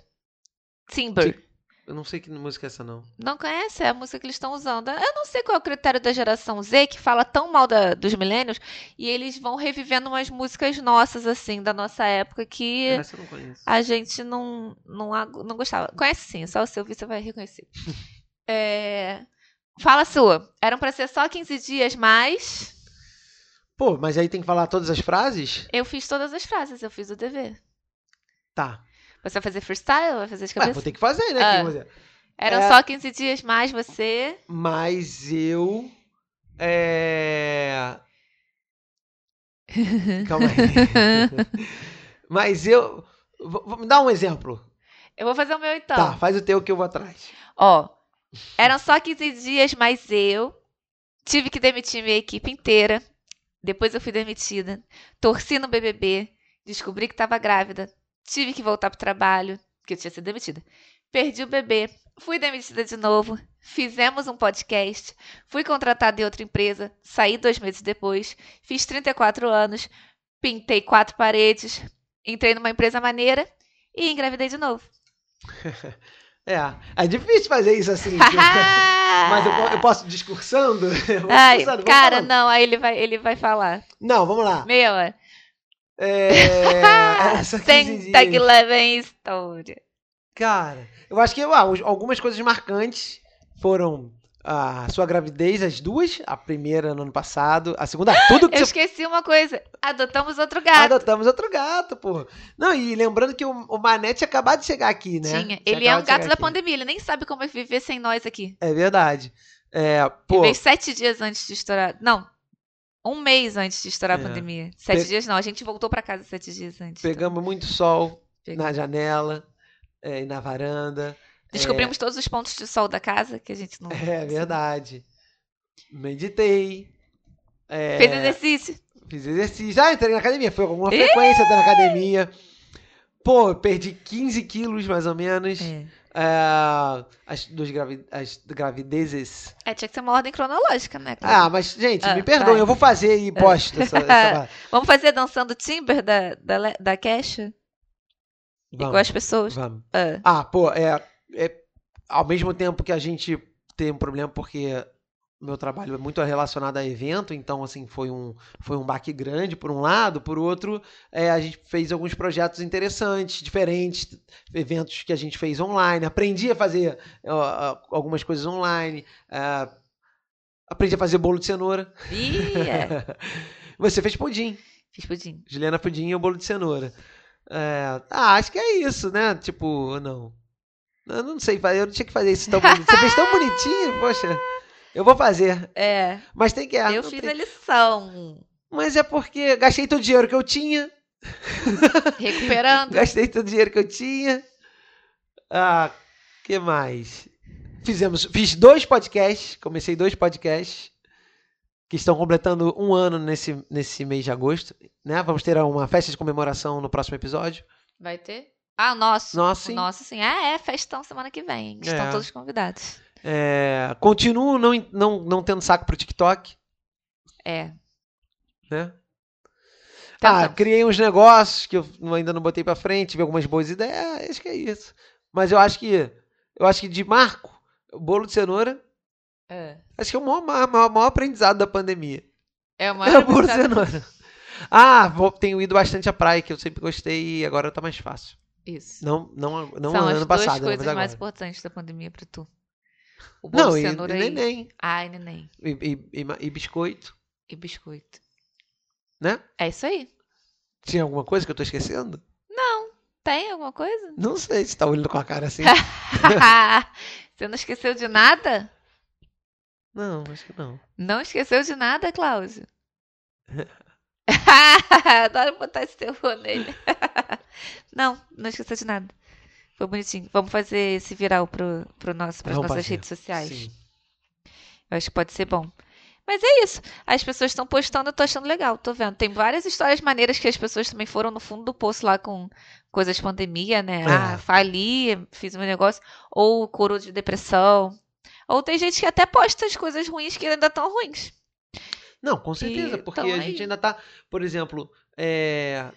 Timber. Eu não sei que música é essa, não. Não conhece? É a música que eles estão usando. Eu não sei qual é o critério da geração Z que fala tão mal da- dos milênios e eles vão revivendo umas músicas nossas, assim, da nossa época que. Essa eu não conheço. a gente não, não, não gostava. Conhece sim, só se ouvir você vai reconhecer. É, Fala sua. Eram pra ser só 15 dias, mas Pô, mas aí tem que falar todas as frases? eu fiz todas as frases, eu fiz o dever. Tá. Você vai fazer freestyle? Vai fazer de Ah, cabeça? vou ter que fazer, né? Ah. Eram é. só 15 dias, mais você. Mas eu. É. Calma aí. Mas eu. Me dá um exemplo. Eu vou fazer o meu então. Tá, faz o teu que eu vou atrás. Ó, eram só 15 dias, mas eu tive que demitir minha equipe inteira. Depois eu fui demitida. Torci no BBB, descobri que estava grávida. Tive que voltar pro trabalho, porque eu tinha sido demitida. Perdi o bebê, fui demitida de novo. Fizemos um podcast, fui contratada em outra empresa, saí dois meses depois, fiz 34 anos, pintei quatro paredes, entrei numa empresa maneira e engravidei de novo. É, é difícil fazer isso assim. Mas eu, eu posso discursando? Eu Ai, discursando, cara, não, aí ele vai, ele vai falar. Não, vamos lá. Meu, é. É. essa 15 Senta que dias. leva em história. Cara, eu acho que ah, algumas coisas marcantes foram a sua gravidez, as duas. A primeira no ano passado, a segunda, tudo que Eu você esqueci uma coisa. Adotamos outro gato. Adotamos outro gato, pô. Não, e lembrando que o, o Mané tinha acabado de chegar aqui, né? Tinha. Tinha Ele é um gato da aqui. pandemia. Ele nem sabe como é viver sem nós aqui. É verdade. É, Ele pô, veio sete dias antes de estourar. Não. Um mês antes de estourar É. a pandemia. Sete Pe- dias não, a gente voltou pra casa sete dias antes. Pegamos muito sol Pegamos. na janela é, e na varanda. Descobrimos todos os pontos de sol da casa que a gente não. É verdade. Meditei. é, Fez exercício. Fiz exercício. Ah, entrei na academia. Foi alguma frequência até na academia. Pô, perdi 15 quilos, mais ou menos. É. É, as, duas gravi as gravidezes. É, tinha que ser uma ordem cronológica, né? Ah, Cláudia? mas, gente, Ah, me perdoem, vai. eu vou fazer e posto essa, essa... Vamos fazer dançando Timber da, da, da Kesha? Igual as Vamos, pessoas? vamos. Ah, Ah, pô, é, é. Ao mesmo tempo que a gente tem um problema, porque meu trabalho é muito relacionado a evento, então, assim, foi um, foi um baque grande, por um lado. Por outro, é, a gente fez alguns projetos interessantes, diferentes, eventos que a gente fez online. Aprendi a fazer ó, algumas coisas online. é, aprendi a fazer bolo de cenoura. É. Você fez pudim. Fiz pudim. Juliana Pudim e o bolo de cenoura. É, ah, acho que é isso, né? Tipo, não. Eu não sei, eu não tinha que fazer isso tão bonito. Você fez tão bonitinho, poxa. Eu vou fazer. É, Mas tem que. ah, eu fiz tem- a lição. Mas é porque gastei todo o dinheiro que eu tinha. Recuperando. Gastei todo o dinheiro que eu tinha. Ah, que mais? Fizemos, fiz dois podcasts, comecei dois podcasts que estão completando um ano nesse, nesse mês de agosto, né? Vamos ter uma festa de comemoração no próximo episódio. Vai ter? Ah, nosso. Nossa, O sim. nosso, sim. Ah, é, festão semana que vem. Estão É. todos convidados. É, continuo não, não, não tendo saco pro TikTok, É. né? Então, Ah, tá. criei uns negócios que eu ainda não botei pra frente, tive algumas boas ideias, acho que é isso. Mas eu acho que eu acho que de marco, o bolo de cenoura, É. acho que é o maior, maior, maior aprendizado da pandemia. É uma É o bolo de cenoura. Ah, vou- tenho ido bastante à praia, que eu sempre gostei e agora tá mais fácil. Isso. Não, não, não São ano as passado, duas né, coisas mais importantes da pandemia pra tu. O bolo Não, de cenoura e e... neném, Ai, neném. e, e, e, e biscoito, E biscoito. né? É isso aí. Tinha alguma coisa que eu tô esquecendo? Tem alguma coisa? Não sei se tá olhando com a cara assim. Você não esqueceu de nada? Não, acho que não. Não esqueceu de nada, Cláudio? Adoro botar esse terror nele. não, não esqueceu de nada. Foi bonitinho. Vamos fazer esse viral pro, pro nosso, pras Vamos nossas fazer. redes sociais. Sim. Eu acho que pode ser bom. Mas é isso. As pessoas estão postando, eu tô achando legal, tô vendo. Tem várias histórias maneiras que as pessoas também foram no fundo do poço lá com coisas de pandemia, né? É. Ah, fali, fiz um negócio. Ou curou de depressão. Ou tem gente que até posta as coisas ruins que ainda estão ruins. Não, com certeza, E porque tão a aí. gente ainda tá, por exemplo, é,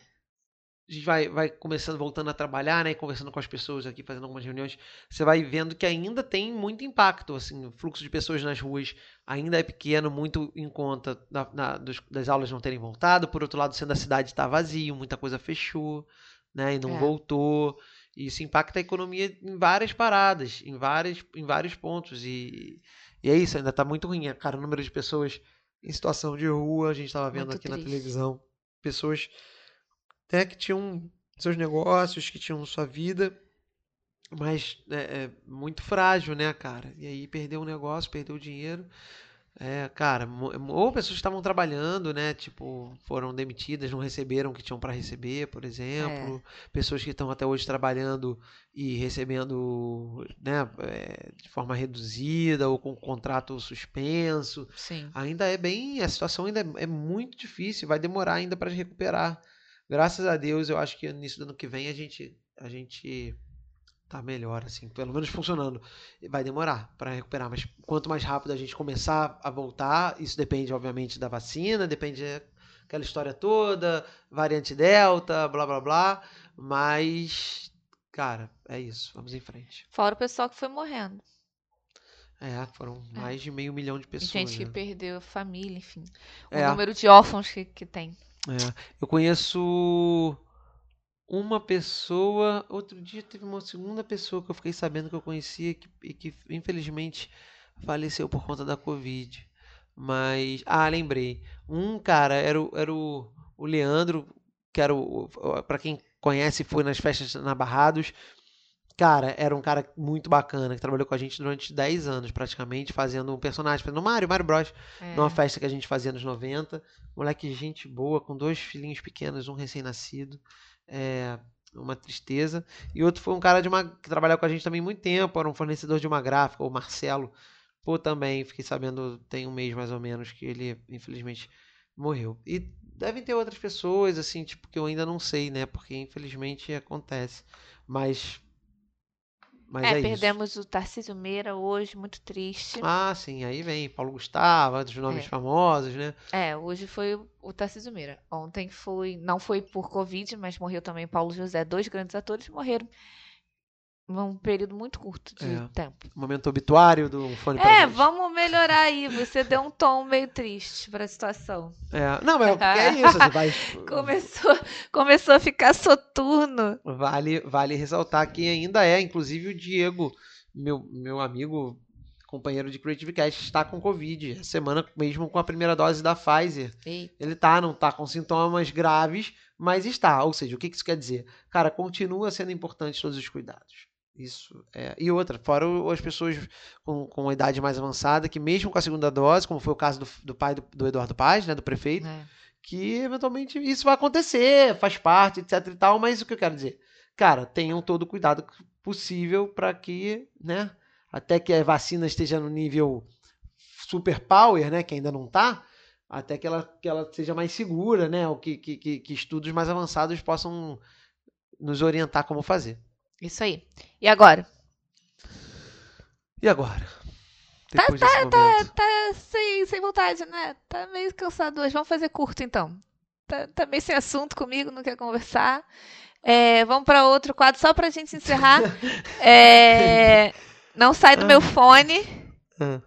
a gente vai, vai começando, voltando a trabalhar, né, e conversando com as pessoas aqui, fazendo algumas reuniões, você vai vendo que ainda tem muito impacto, assim, o fluxo de pessoas nas ruas ainda é pequeno, muito em conta da- na- dos- das aulas não terem voltado, por outro lado, sendo a cidade está vazio, muita coisa fechou, né, e não É. voltou, e isso impacta a economia em várias paradas, em, várias, em vários pontos, e, e é isso, ainda tá muito ruim, cara, o número de pessoas em situação de rua, a gente estava vendo Muito aqui na triste. televisão, pessoas até que tinham seus negócios, que tinham sua vida, mas é, é muito frágil, né, cara? E aí perdeu o negócio, perdeu o dinheiro. É, cara, ou pessoas que estavam trabalhando, né? Tipo, foram demitidas, não receberam o que tinham para receber, por exemplo. Pessoas que estão até hoje trabalhando e recebendo, né, é, de forma reduzida ou com contrato suspenso. Sim. Ainda é bem, a situação ainda é, é muito difícil, vai demorar ainda para recuperar. Graças a Deus, eu acho que no início do ano que vem a gente a gente tá melhor assim, pelo menos funcionando. Vai demorar para recuperar, mas quanto mais rápido a gente começar a voltar, isso depende obviamente da vacina, depende aquela história toda, variante Delta, blá blá blá, mas cara, é isso, vamos em frente. Fora o pessoal que foi morrendo. É, foram É. mais de meio milhão de pessoas. gente que né? perdeu a família, enfim. O É. número de órfãos que, que tem. É, eu conheço uma pessoa. Outro dia teve uma segunda pessoa que eu fiquei sabendo que eu conhecia que, e que infelizmente faleceu por conta da Covid. Mas. Ah, lembrei. Um cara era o, era o, o Leandro, que era o. o- Pra quem conhece, foi nas festas na Barrados. Cara, era um cara muito bacana, que trabalhou com a gente durante 10 anos, praticamente, fazendo um personagem, fazendo Mario, Mario Bros. É. Numa festa que a gente fazia nos 90. Moleque, gente boa, com dois filhinhos pequenos, um recém-nascido. É, uma tristeza. E outro foi um cara de uma, que trabalhou com a gente também muito tempo, era um fornecedor de uma gráfica, o Marcelo. Pô, também, fiquei sabendo, tem um mês mais ou menos, que ele, infelizmente, morreu. E devem ter outras pessoas, assim, tipo, que eu ainda não sei, né? Porque, infelizmente, acontece. Mas mas é, é, isso. perdemos o Tarcísio Meira hoje, muito triste. Ah, sim, aí vem Paulo Gustavo, outros nomes É. famosos, né? É, hoje foi o- o Tarcísio Meira. Ontem foi, não foi por Covid, mas morreu também Paulo José. Dois grandes atores morreram num período muito curto de É. tempo. Momento obituário do Fone para É, vamos melhorar aí. Você deu um tom meio triste pra situação. É, não, mas é isso, você vai... Começou, começou a ficar soturno. Vale, vale ressaltar que ainda é, inclusive o Diego, meu, meu amigo, companheiro de Creative Cast, está com Covid. Semana, mesmo com a primeira dose da Pfizer. Eita. Ele tá, não tá com sintomas graves, mas está. Ou seja, o que isso quer dizer? Cara, continua sendo importante todos os cuidados. Isso é. E outra, fora as pessoas com, com a idade mais avançada, que mesmo com a segunda dose, como foi o caso do, do pai do, do Eduardo Paz, né, do prefeito, É. que eventualmente isso vai acontecer, faz parte, etc e tal, mas o que eu quero dizer? Cara, tenham todo o cuidado possível para que, né, até que a vacina esteja no nível super power, né, que ainda não tá, até que ela, que ela seja mais segura, né, ou que, que, que, que estudos mais avançados possam nos orientar como fazer. Isso aí. E agora? E agora? Depois desse momento. Tá sem, sem vontade, né? Tá meio cansado hoje. Vamos fazer curto, então. Tá, tá meio sem assunto comigo, não quer conversar. É, vamos para outro quadro, só pra gente encerrar. É, não sai do meu fone. Ah.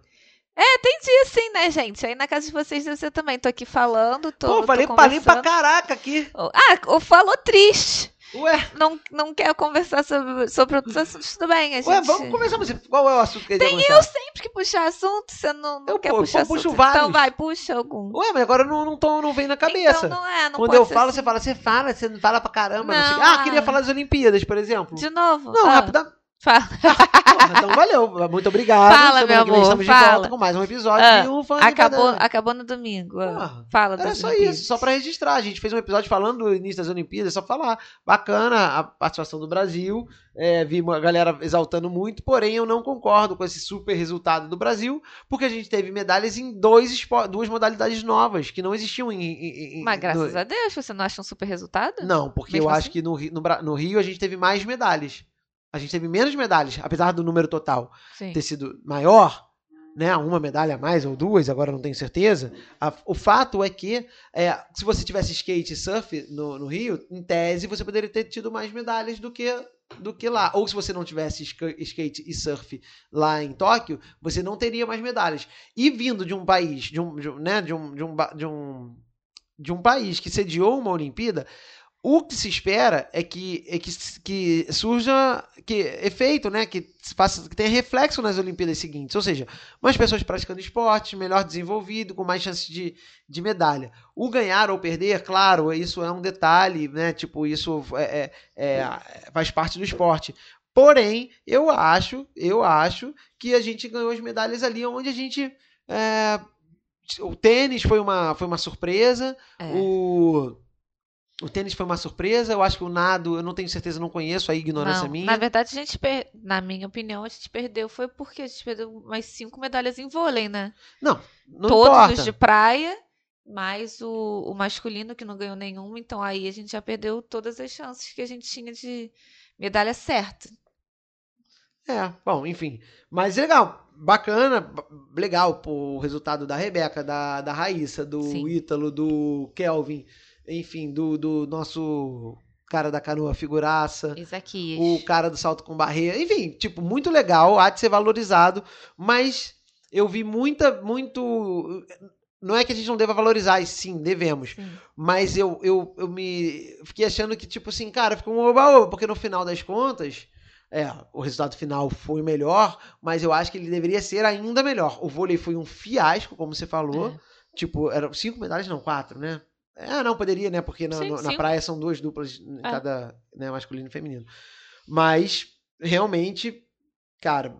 É, tem dia sim, né, gente? Aí na casa de vocês deve ser também. Tô aqui falando, tô, Pô, tô falei, falei pra caraca aqui. Ah, falou triste. Ué, Não, não quer conversar sobre, sobre outros assuntos, tudo bem. A gente... ué, vamos conversar com você. Qual é o assunto que a gente Tem eu sempre que puxar assunto, você não, não Eu quer pu- puxar puxo assunto. vários. Então vai, puxa algum. Ué, mas agora não, não, tô- não vem na cabeça. Então não é, não Quando eu falo, assim. você fala, você fala, você não fala pra caramba. Não, Não. Ah, ah. queria falar das Olimpíadas, por exemplo. De novo? Não, Ah, rapidamente. Fala. Porra, então valeu. Muito obrigado. Fala, meu amor, estamos de fala. volta com mais um episódio Ah, de Acabou, acabou no domingo. ah. Porra, Fala Era só Olimpíadas. isso, só pra registrar. A gente fez um episódio falando do início das Olimpíadas, só pra falar. Bacana a participação do Brasil. É, vi uma galera exaltando muito, porém eu não concordo com esse super resultado do Brasil, porque a gente teve medalhas em dois duas modalidades novas que não existiam em. em- em- Mas graças no- a Deus, você não acha um super resultado? Não, porque Mesmo eu acho assim? que no, no, no Rio a gente teve mais medalhas. A gente teve menos medalhas, apesar do número total Sim. ter sido maior, né? Uma medalha a mais ou duas, agora não tenho certeza. A- o fato é que é, se você tivesse skate e surf no, no Rio, em tese você poderia ter tido mais medalhas do que do que lá. Ou se você não tivesse ska- skate e surf lá em Tóquio, você não teria mais medalhas. E vindo de um país, de um, de um- né, de um, de um, de um de um país que sediou uma Olimpíada, o que se espera é que, é que, que surja que efeito, né? Que, faça, que tenha reflexo nas Olimpíadas seguintes. Ou seja, mais pessoas praticando esporte, melhor desenvolvido, com mais chances de, de medalha. O ganhar ou perder, claro, isso é um detalhe, né? Tipo, isso é, é- é- faz parte do esporte. Porém, eu acho, eu acho que a gente ganhou as medalhas ali onde a gente. é, o tênis foi uma, foi uma surpresa. É. O, o tênis foi uma surpresa. Eu acho que o nado, eu não tenho certeza, não conheço, a ignorância Não, minha. Na verdade, a gente, per... na minha opinião, a gente perdeu foi porque a gente perdeu mais cinco medalhas em vôlei, né? Não, não Todos importa. os de praia, mais o, o masculino que não ganhou nenhum. Então aí a gente já perdeu todas as chances que a gente tinha de medalha certa. É, bom, enfim. Mas legal, bacana, legal o resultado da Rebeca, da, da Raíssa, do Sim. Ítalo, do Kelvin, enfim, do, do nosso cara da canoa figuraça. Isaquias. o cara do salto com barreira, enfim, tipo, muito legal, há de ser valorizado, mas eu vi muita, muito. Não é que a gente não deva valorizar, sim, devemos. Sim. Mas eu, eu, eu me fiquei achando que, tipo assim, cara, ficou um oba-oba, porque no final das contas, é, o resultado final foi melhor, mas eu acho que ele deveria ser ainda melhor. O vôlei foi um fiasco, como você falou. É. Tipo, eram cinco medalhas, não, quatro, né? É, não, poderia, né? Porque na, Sim, no- na praia são duas duplas em É. cada, né, masculino e feminino. Mas realmente, cara,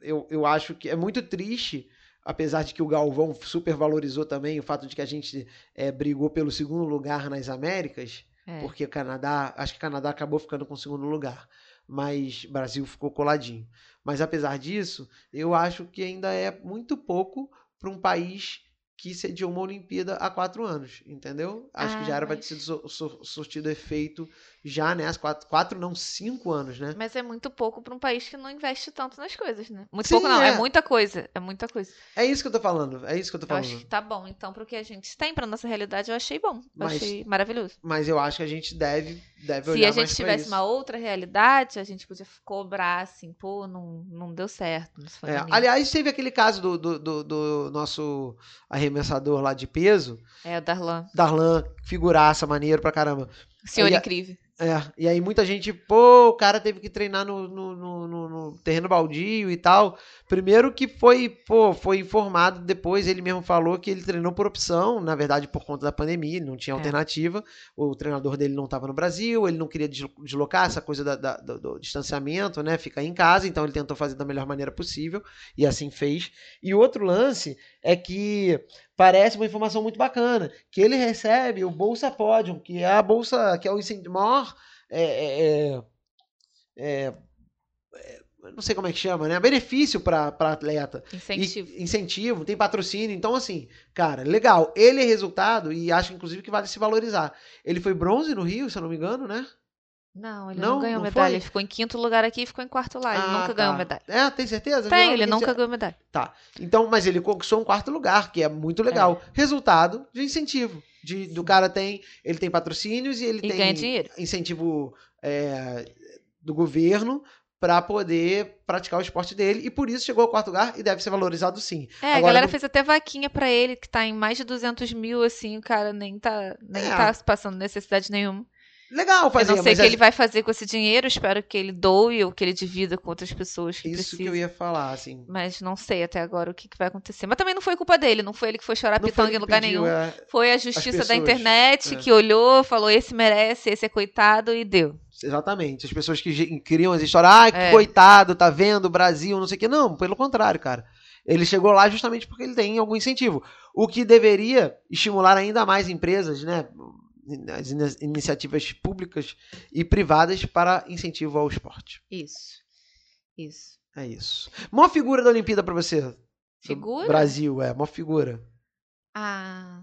eu, eu acho que é muito triste, apesar de que o Galvão super valorizou também o fato de que a gente é, brigou pelo segundo lugar nas Américas, É. porque o Canadá, acho que o Canadá acabou ficando com o segundo lugar, mas Brasil ficou coladinho. Mas apesar disso, eu acho que ainda é muito pouco para um país que sediou uma Olimpíada há quatro anos, entendeu? Acho que Ah, já era para ter mas- sido sur- sur- surtido efeito já, né? Quatro, quatro não, cinco anos, né? Mas é muito pouco para um país que não investe tanto nas coisas, né? Muito Sim, pouco não, é. é. muita coisa. É muita coisa. É isso que eu tô falando, é isso que eu tô Eu falando. acho que tá bom. Então, pro que a gente tem pra nossa realidade, eu achei bom. Eu Mas- achei maravilhoso. Mas eu acho que a gente deve, deve Se olhar a gente tivesse uma outra realidade, a gente podia cobrar assim, pô, não, não deu certo. Não se É, aliás, teve aquele caso do, do, do- do nosso arremessador lá de peso, É, o Darlan. Darlan, figuraça, maneiro pra caramba. Senhor a- incrível. É, e aí muita gente, pô, o cara teve que treinar no, no, no, no- no terreno baldio e tal. Primeiro que foi, pô, foi informado depois, ele mesmo falou que ele treinou por opção, na verdade por conta da pandemia, ele não tinha É. alternativa. O treinador dele não estava no Brasil, ele não queria deslo- deslocar essa coisa da- da- do, do distanciamento, né? Ficar em casa, então ele tentou fazer da melhor maneira possível e assim fez. E outro lance é que parece uma informação muito bacana, que ele recebe o Bolsa Podium, que é a bolsa, que é o maior é, é, é, é, é, não sei como é que chama, né? Benefício para atleta. Incentivo. E, incentivo, tem patrocínio. Então, assim, cara, legal. Ele é resultado e acho, inclusive, que vale se valorizar. Ele foi bronze no Rio, se eu não me engano, né? Não, ele Não? não, ganhou Não medalha. foi? Ele ficou em quinto lugar aqui e ficou em quarto lá. Ele Ah, nunca tá. ganhou medalha. É, tem certeza? Tem, ele nunca ganhou medalha. Então, mas ele conquistou um quarto lugar, que é muito legal. Resultado de incentivo. De, do cara tem, ele tem patrocínios e ele E tem ganha dinheiro. incentivo é, do governo para poder praticar o esporte dele e por isso chegou ao quarto lugar e deve ser valorizado sim. É, a Agora, galera no- fez até vaquinha pra ele, que tá em mais de 200 mil, assim, o cara nem tá, nem É. tá passando necessidade nenhuma. Legal fazer, eu não sei o que é ele vai fazer com esse dinheiro, espero que ele doe ou que ele divida com outras pessoas que isso precisam. que eu ia falar, assim. Mas não sei até agora o que, que vai acontecer. Mas também não foi culpa dele, não foi ele que foi chorar Não pitanga em lugar nenhum. é, Foi a justiça da internet é. que olhou, falou: esse merece, esse é coitado, e deu. Exatamente. As pessoas que criam as histórias, ah, que É. coitado, tá vendo, Brasil, não sei o que. Não, pelo contrário, cara. Ele chegou lá justamente porque ele tem algum incentivo. O que deveria estimular ainda mais empresas, né? As ini- iniciativas públicas e privadas para incentivo ao esporte. Isso. Isso. É isso. Uma figura da Olimpíada pra você? Figura? Brasil, é, uma figura. Ah.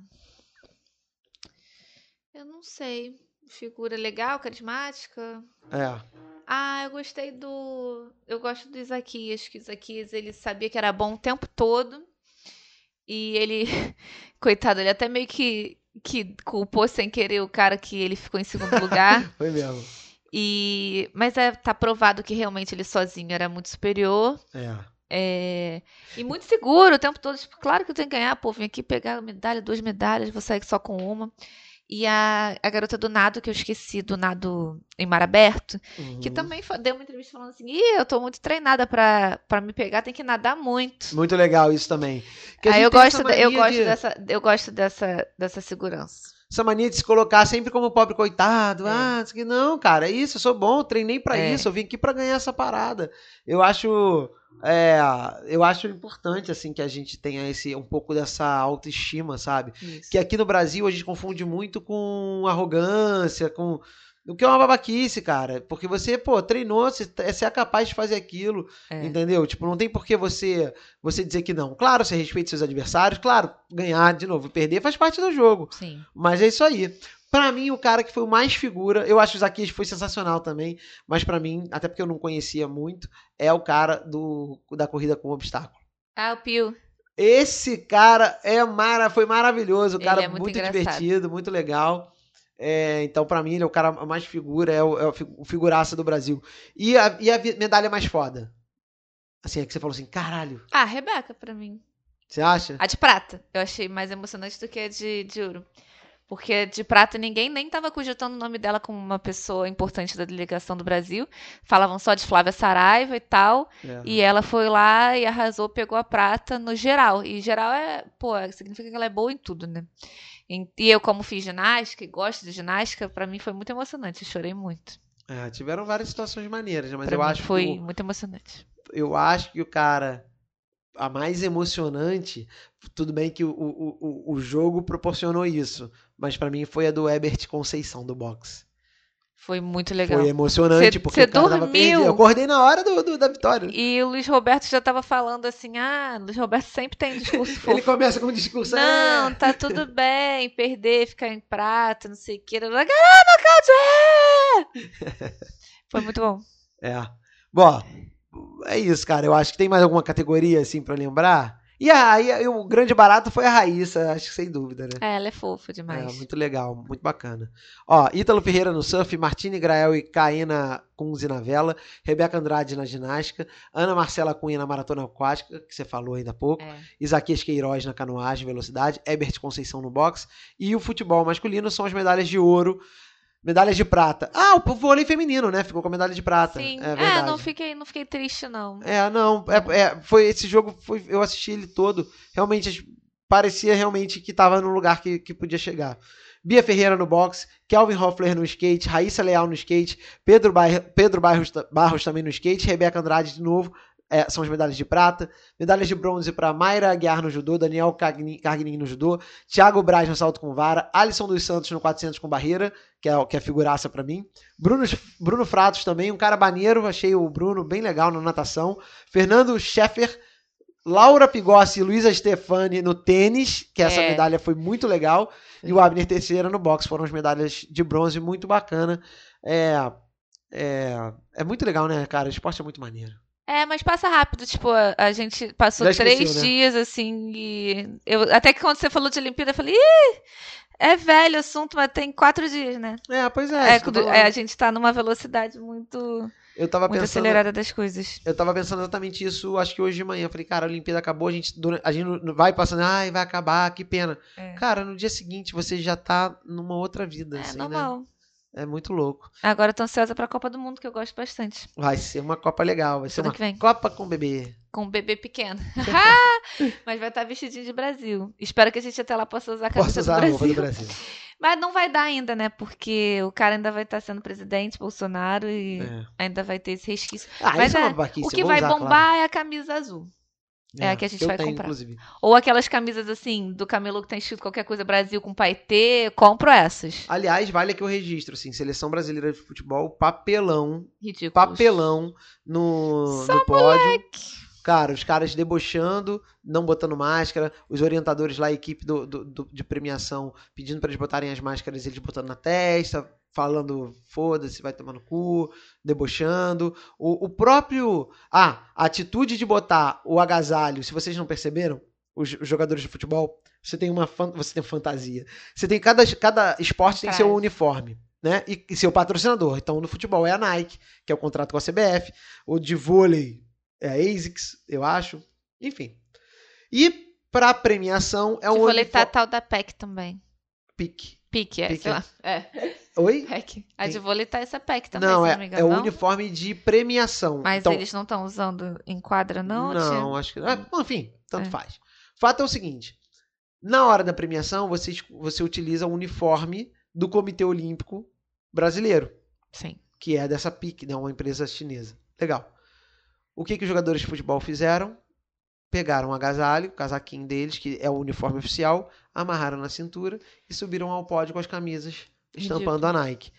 Eu não sei. Figura legal, carismática. É. Ah, eu gostei do. Eu gosto do Isaquias, que o Isaquias ele sabia que era bom o tempo todo. E ele. Coitado, ele até meio que, que culpou sem querer o cara que ele ficou em segundo lugar. Foi mesmo. E. Mas é, tá provado que realmente ele sozinho era muito superior. É. É, E muito seguro o tempo todo. Tipo, claro que eu tenho que ganhar, pô. Vim aqui pegar medalha, duas medalhas, vou sair só com uma. E a, a garota do nado, que eu esqueci, do nado em mar aberto, que Uhum. também fa- deu uma entrevista falando assim: Ih, eu tô muito treinada pra, pra me pegar, tem que nadar muito. Muito legal isso também. Que Aí gente eu gosto, da- eu gosto de- dessa, eu gosto dessa, dessa segurança. essa mania de se colocar sempre como pobre coitado. É. Ah, não, cara, é isso, eu sou bom, treinei pra É. isso, eu vim aqui pra ganhar essa parada. Eu acho, é, eu acho importante assim que a gente tenha esse um pouco dessa autoestima, sabe? Isso. Que aqui no Brasil a gente confunde muito com arrogância, com o que é uma babaquice, cara. Porque você, pô, treinou, você, você é capaz de fazer aquilo, É. entendeu? Tipo, não tem por que você, você dizer que não. Claro, você respeita seus adversários, claro, ganhar de novo, perder faz parte do jogo. Sim. Mas é isso aí. Pra mim, o cara que foi o mais figura, eu acho que o Zaquias foi sensacional também, mas pra mim, até porque eu não conhecia muito, é o cara do, da corrida com obstáculo. Ah, o Pio. Esse cara é mara, foi maravilhoso, o cara é muito muito, divertido, muito legal. É, então, pra mim, ele é o cara mais figura, é o, é o fi- o figuraça do Brasil. E a, e a medalha mais foda? Assim, é que você falou assim, caralho, Ah, Rebeca, pra mim. você acha? A de prata. Eu achei mais emocionante do que a de, de ouro. Porque de prata ninguém nem tava cogitando o nome dela como uma pessoa importante da delegação do Brasil. Falavam só de Flávia Saraiva e tal. É. E ela foi lá e arrasou, pegou a prata no geral. E geral é, pô, significa que ela é boa em tudo, né? E eu, como fiz ginástica e gosto de ginástica, pra mim foi muito emocionante. Eu chorei muito. É, tiveram várias situações maneiras, né? mas Pra eu acho foi que o- muito emocionante. eu acho que o cara a mais emocionante, tudo bem que o, o, o, o jogo proporcionou isso, mas pra mim foi a do Ebert Conceição do boxe. Foi muito legal. Foi emocionante Cê- porque cê o cara tava dormiu? perdido. Eu acordei na hora do, do- da vitória. E o Luiz Roberto já tava falando assim: ah, Luiz Roberto sempre tem discurso fofo. Ele começa com um discurso. Não, é, tá tudo bem, perder, ficar em prata, não sei o que. Caramba, Claudio! Foi muito bom. É. Bom, é isso, cara. Eu acho que tem mais alguma categoria assim pra lembrar. E aí o grande barato foi a Raíssa, acho que sem dúvida, né? É, ela é fofa É, demais. muito legal, muito bacana. Ó, Ítalo Ferreira no surf, Martine Grael e Caena Kunze na vela, Rebeca Andrade na ginástica, Ana Marcela Cunha na maratona aquática, que você falou ainda há pouco, É. Isaquias Queiroz na canoagem, velocidade, Ebert Conceição no boxe e o futebol masculino são as medalhas de ouro, medalhas de prata. Ah, o vôlei feminino, né? Ficou com a medalha de prata. Sim. É É, verdade. não fiquei, não fiquei triste, não. É, não, é, é, foi esse jogo, foi, eu assisti ele todo, realmente parecia realmente que estava no lugar que, que podia chegar. Bia Ferreira no boxe, Kelvin Hoffler no skate, Raíssa Leal no skate, Pedro, Bair, Pedro Barros, Barros também no skate, Rebeca Andrade de novo, é, são as medalhas de prata, medalhas de bronze para Mayra Aguiar no judô, Daniel Carguinin no judô, Thiago Braz no salto com vara, Alisson dos Santos no 400 com barreira, que é, que é figuraça para mim, Bruno, Bruno Fratos também, um cara maneiro, achei o Bruno bem legal na natação, Fernando Scheffer, Laura Pigossi e Luísa Stefani no tênis, que essa É. medalha foi muito legal, e o Abner Teixeira no boxe, foram as medalhas de bronze muito bacana. É, é, é muito legal, né, cara? O esporte é muito maneiro. É, mas passa rápido. Tipo, a, a gente passou Já esqueceu, três né? dias, assim, e. Eu, até que quando você falou de Olimpíada, eu falei, ih, é velho o assunto, mas tem quatro dias, né? É, pois é. É, quando- falando. é, a gente tá numa velocidade muito, eu tava muito pensando, acelerada das coisas. eu tava pensando exatamente isso, acho que hoje de manhã. Eu falei, cara, a Olimpíada acabou, a gente, a gente vai passando, ai, vai acabar, que pena. É, Cara, no dia seguinte você já tá numa outra vida, é assim, né? É muito louco. Agora eu tô ansiosa pra Copa do Mundo, que eu gosto bastante. Vai ser uma Copa legal, vai ser uma. Copa com bebê. Com um bebê pequeno. Mas vai estar vestidinho de Brasil. Espero que a gente até lá possa usar a camisa usar do a Brasil. roupa do Brasil. Mas não vai dar ainda, né? Porque o cara ainda vai estar sendo presidente, Bolsonaro, e É. ainda vai ter esse resquício. Ah, Mas isso é é, uma o que vai usar, bombar claro. é a camisa azul. É a que a gente vai tenho, comprar. Inclusive. Ou aquelas camisas assim, do camelô que tem escrito qualquer coisa Brasil com paetê. Compro essas. Aliás, vale aqui o registro, assim, seleção brasileira de futebol, papelão, Ridículos. papelão no, Só no pódio. Cara, os caras debochando, não botando máscara, os orientadores lá, a equipe do, do- do- de premiação pedindo para eles botarem as máscaras, eles botando na testa, falando foda-se, vai tomar no cu, debochando. O, o próprio. Ah, a atitude de botar o agasalho, se vocês não perceberam, os, os jogadores de futebol, você tem uma fan- você tem fantasia. Você tem cada, cada esporte tem seu uniforme. Né? E, e seu patrocinador. Então, no futebol é a Nike, que é o contrato com a CBF. O de vôlei é a ASICS, eu acho. Enfim. E pra premiação é De um vôlei tá uniforme. tal da PEC também. Pique. PIC, é, Pique, sei é. lá. É. Oi? PEC. A de vôlei tá essa PEC também, não, se é, não me engano. é o não? uniforme de premiação. Mas então, eles não estão usando em quadra, não? Não, tia? acho que. ah, enfim, tanto É. faz. Fato é o seguinte: na hora da premiação, você, você utiliza o uniforme do Comitê Olímpico Brasileiro, Sim. que é dessa PIC, né, uma empresa chinesa. Legal. O que, que os jogadores de futebol fizeram? Pegaram um agasalho, o casaquinho deles, que é o uniforme oficial, amarraram na cintura e subiram ao pódio com as camisas estampando a Nike.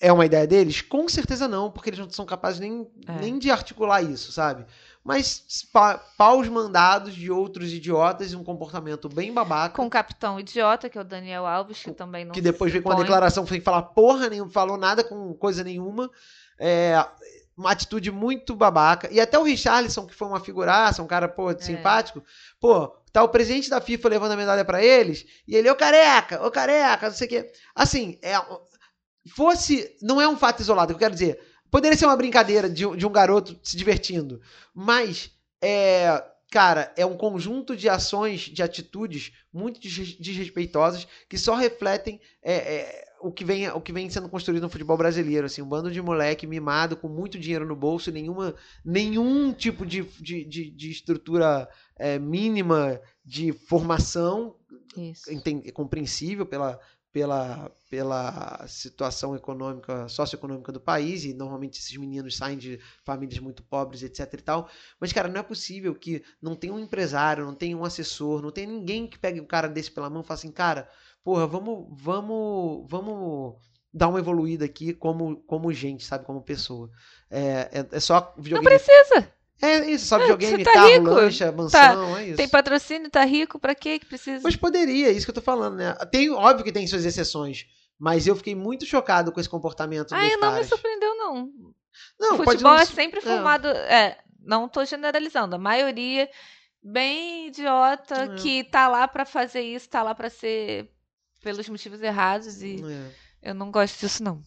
É uma ideia deles? Com certeza não, porque eles não são capazes nem, É. nem de articular isso, sabe? Mas pa, paus mandados de outros idiotas e um comportamento bem babaca. Com o capitão idiota, que é o Daniel Alves, que também não que depois veio com uma declaração sem falar porra nenhuma, falou nada com coisa nenhuma. É, uma atitude muito babaca. E até o Richarlison, que foi uma figuraça, um cara, pô, simpático, pô, tá o presidente da FIFA levando a medalha pra eles, e ele, ô careca, ô careca, não sei o quê. Assim, é, fosse. Não é um fato isolado, eu quero dizer. Poderia ser uma brincadeira de, um- de um garoto se divertindo, mas é. Cara, é um conjunto de ações, de atitudes muito desres- desrespeitosas que só refletem é, é, o, que vem, o que vem sendo construído no futebol brasileiro. Assim, um bando de moleque mimado com muito dinheiro no bolso, nenhuma, nenhum tipo de, de, de, de estrutura é, mínima de formação Isso. compreensível pela, pela, pela situação econômica, socioeconômica do país, e normalmente esses meninos saem de famílias muito pobres, etc e tal. Mas, cara, não é possível que não tenha um empresário, não tenha um assessor, não tenha ninguém que pegue um cara desse pela mão e fale assim, cara, porra, vamos, vamos, vamos dar uma evoluída aqui como, como gente, sabe? Como pessoa. É, é, é só videogame. Não precisa. É isso, só É, videogame, você tá carro, rico. lancha, mansão, é isso. Tem patrocínio, tá rico, pra quê que precisa? Mas poderia, é isso que eu tô falando, né? Tem, óbvio que tem suas exceções, mas eu fiquei muito chocado com esse comportamento Ai, dos não me surpreendeu, não. Não, o pode futebol não... é sempre formado. É. não tô generalizando. A maioria bem idiota É. que tá lá pra fazer isso, tá lá pra ser pelos motivos errados e É. eu não gosto disso, não.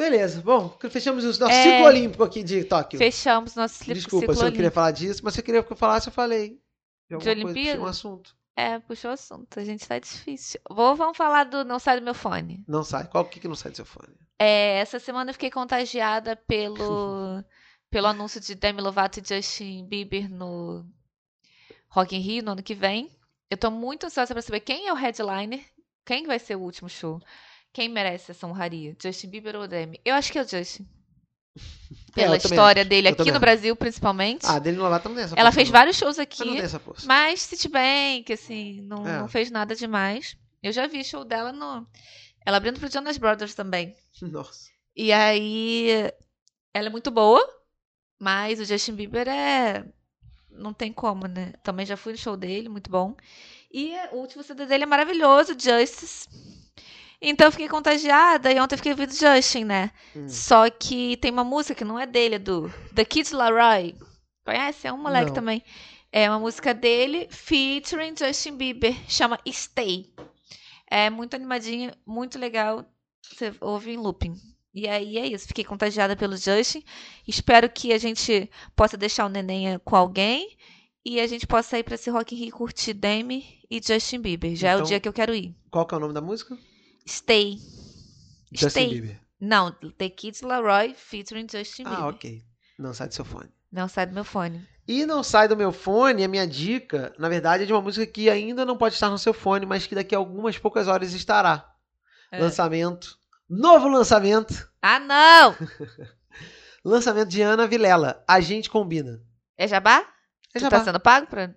Beleza, bom, fechamos o nosso É. ciclo olímpico aqui de Tóquio. Fechamos nosso ciclo Desculpa ciclo se eu queria falar disso, mas se eu queria que eu falasse, eu falei. De coisa, Olimpíada? puxei um assunto. É, puxou o assunto. A gente tá difícil. Vou, vamos falar do Não Sai do Meu Fone. Não sai. Qual que, que não sai do seu fone? É, essa semana eu fiquei contagiada pelo, pelo anúncio de Demi Lovato e Justin Bieber no Rock in Rio no ano que vem. Eu tô muito ansiosa pra saber quem é o headliner, quem vai ser o último show, quem merece essa honraria, Justin Bieber ou Demi. Eu acho que é o Justin. Pela eu também história acho. dele Eu aqui no. Brasil, principalmente. Ah, a Demi Lovato não tem essa Ela força, fez não. vários shows Mas aqui, tem essa força. mas Citibank, assim, não, É. não fez nada demais. Eu já vi show dela no. Ela abrindo pro Jonas Brothers também. Nossa. E aí, ela é muito boa, mas o Justin Bieber é. Não tem como, né? Também já fui no show dele, muito bom. E o último CD dele é maravilhoso, Justice. Então eu fiquei contagiada e ontem eu fiquei ouvindo Justin, né? Hum. Só que tem uma música que não é dele, é do The Kid Laroi. Conhece? É um moleque Não. também. É uma música dele, featuring Justin Bieber. Chama Stay. É muito animadinha, muito legal. Você ouve em looping. E aí é isso. Fiquei contagiada pelo Justin. Espero que a gente possa deixar o neném com alguém. E a gente possa ir pra esse Rock in Rio curtir Demi e Justin Bieber. Já é o Então- dia que eu quero ir. Qual que é o nome da música? Stay. Justin Stay. Bieber. Não, The Kids Laroi featuring Justin Bieber. Ah, ok. Não sai do seu fone. Não sai do meu fone. E não sai do meu fone, a minha dica, na verdade, é de uma música que ainda não pode estar no seu fone, mas que daqui a algumas poucas horas estará. É. Lançamento. Novo lançamento. Ah, não! Lançamento de Ana Vilela. A gente combina. É jabá? É Tu jabá. tá sendo pago pra. De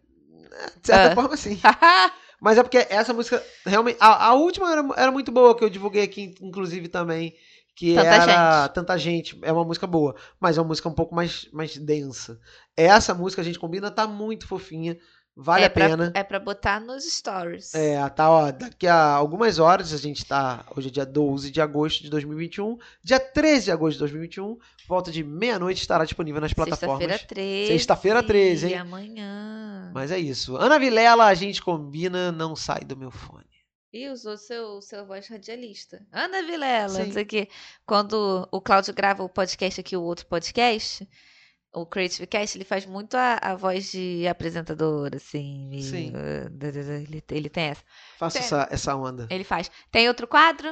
certa Ah. forma, sim. Mas é porque essa música realmente. A, a última era, era muito boa, que eu divulguei aqui, inclusive, também. Que Tanta era Gente. Tanta Gente. É uma música boa, mas é uma música um pouco mais, mais densa. Essa música a gente combina, tá muito fofinha. Vale é a pena. Pra, é pra botar nos stories. É, tá, ó, daqui a algumas horas, a gente tá, hoje é dia 12 de agosto de 2021, dia 13 de agosto de 2021, volta de meia-noite estará disponível nas Sexta-feira plataformas. 13. Sexta-feira 13, hein? E amanhã. Mas é isso. Ana Vilela, a gente combina, não sai do meu fone. E usou seu, seu voz radialista. Ana Vilela, Sim. não sei o quê. Quando o Cláudio grava o podcast aqui, o outro podcast, o Creative Cast, ele faz muito a, a voz de apresentador, assim. Sim. Ele, ele tem essa. Faça Tem. essa, essa onda. Ele faz. Tem outro quadro?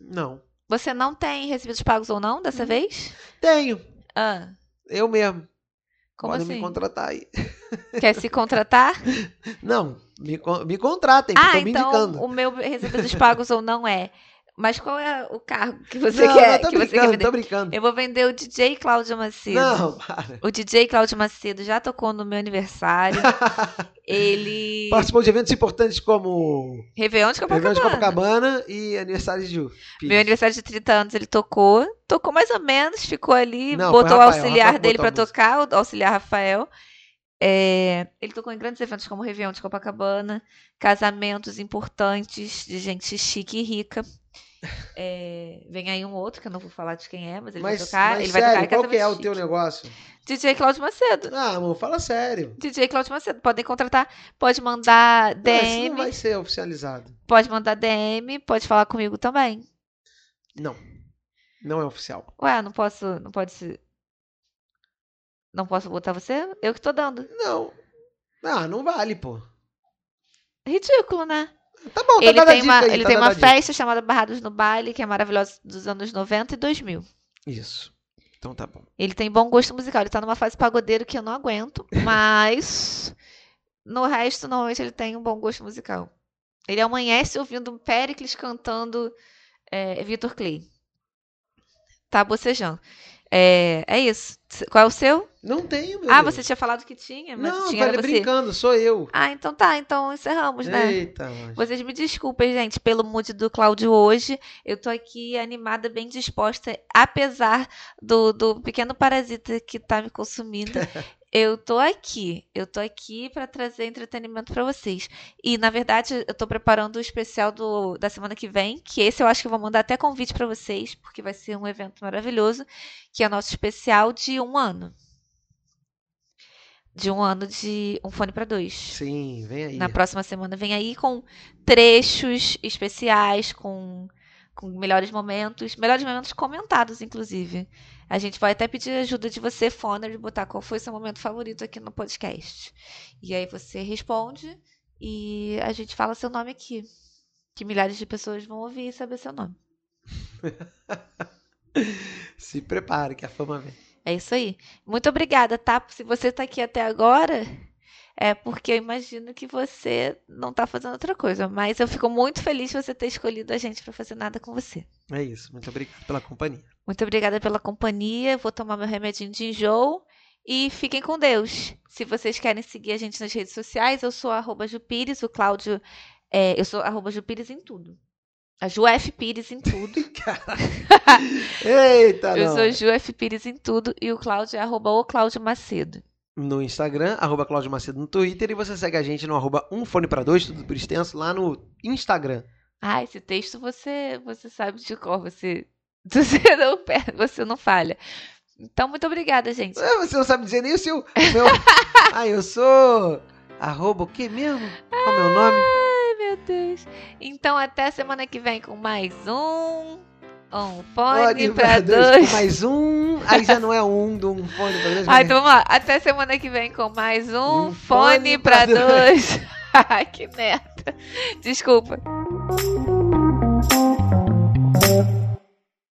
Não. Você não tem recebidos pagos ou não dessa vez? Tenho. Ah, Eu mesmo. como Podem me assim? contratar aí. Quer se contratar? Não, me, me contratem, porque ah, estão me então indicando. o meu recebidos pagos ou não é. Mas qual é o cargo que você não, quer? não, tô que você quer brincando, vender? tô brincando. Eu vou vender o DJ Cláudio Macedo. Não, para. O DJ Cláudio Macedo já tocou no meu aniversário. Ele. Participou de eventos importantes como Réveillon de Copacabana. Réveillon de Copacabana e aniversário de Ju. Meu aniversário de 30 anos ele tocou. Tocou mais ou menos, ficou ali, Não, botou o auxiliar Rafael dele botou pra a música. tocar, o auxiliar Rafael. É, ele tocou em grandes eventos como Réveillon de Copacabana, casamentos importantes de gente chique e rica. É, vem aí um outro, que eu não vou falar de quem é, mas ele Mas, vai tocar. mas ele vai sério, tocar em qual que é o teu negócio? DJ Cláudio Macedo. Ah, amor, fala sério. DJ Cláudio Macedo. Podem contratar. Pode mandar Não, DM. não vai ser oficializado. Pode mandar DM. Pode falar comigo também. Não. Não é oficial. Ué, não posso. Não pode se. Não posso botar você? Eu que tô dando. Não. Ah, não vale, pô. Ridículo, né? Tá bom, tá ele tem uma, aí, ele tá tem uma festa chamada Barrados no Baile, que é maravilhosa dos anos 90 e 2000. Isso. Então tá bom. Ele tem bom gosto musical. Ele tá numa fase pagodeiro que eu não aguento, mas no resto, normalmente, ele tem um bom gosto musical. Ele amanhece ouvindo Pericles cantando é, Vitor Clay. Tá bocejando. É, é isso. Qual é o seu? Não tenho, meu Ah, Deus. você tinha falado que tinha, mas Não, tinha falei brincando, sou eu. Ah, então tá, então encerramos, né? Eita, nós. Vocês me desculpem, gente, pelo mood do Cláudio hoje. Eu tô aqui animada, bem disposta, apesar do, do pequeno parasita que tá me consumindo. Eu tô aqui, eu tô aqui pra trazer entretenimento pra vocês. E na verdade, eu tô preparando o especial do, da semana que vem, que esse eu acho que eu vou mandar até convite pra vocês, porque vai ser um evento maravilhoso, que é o nosso especial de um ano. De um ano de um fone pra dois. Sim, vem aí. Na próxima semana vem aí com trechos especiais, com, com melhores momentos, melhores momentos comentados, inclusive. A gente vai até pedir ajuda de você, Foner, de botar qual foi seu momento favorito aqui no podcast. E aí você responde e a gente fala seu nome aqui. Que milhares de pessoas vão ouvir e saber seu nome. Se prepare que a fama vem. É isso aí. Muito obrigada, tá? Se você tá aqui até agora, é porque eu imagino que você não tá fazendo outra coisa. Mas eu fico muito feliz de você ter escolhido a gente pra fazer nada com você. É isso. Muito obrigado pela companhia. Muito obrigada pela companhia. Vou tomar meu remedinho de enjoo. E fiquem com Deus. Se vocês querem seguir a gente nas redes sociais, eu sou arroba Jupires, o Cláudio. é, eu sou arroba Jupires em tudo. A Ju F. Pires em tudo. Eita, eu não. sou Ju F. Pires em tudo. E o Cláudio é arroba o Cláudio Macedo. No Instagram, arroba Cláudio Macedo no Twitter. E você segue a gente no arroba um fone pra dois, tudo por extenso, lá no Instagram. Ah, esse texto você você sabe de cor, você você não você não falha. Então, muito obrigada, gente. É, Você não sabe dizer nem o seu. Meu... ah, eu sou. Arroba o que mesmo? Qual é o meu nome? Ai, meu Deus. Então, até semana que vem com mais um. Um fone Fone pra com dois. Mais um. Aí já não é um de um fone pra dois. Ah, então vamos lá. Até semana que vem com mais um, Um fone, fone pra pra dois. Ai, que merda. Desculpa.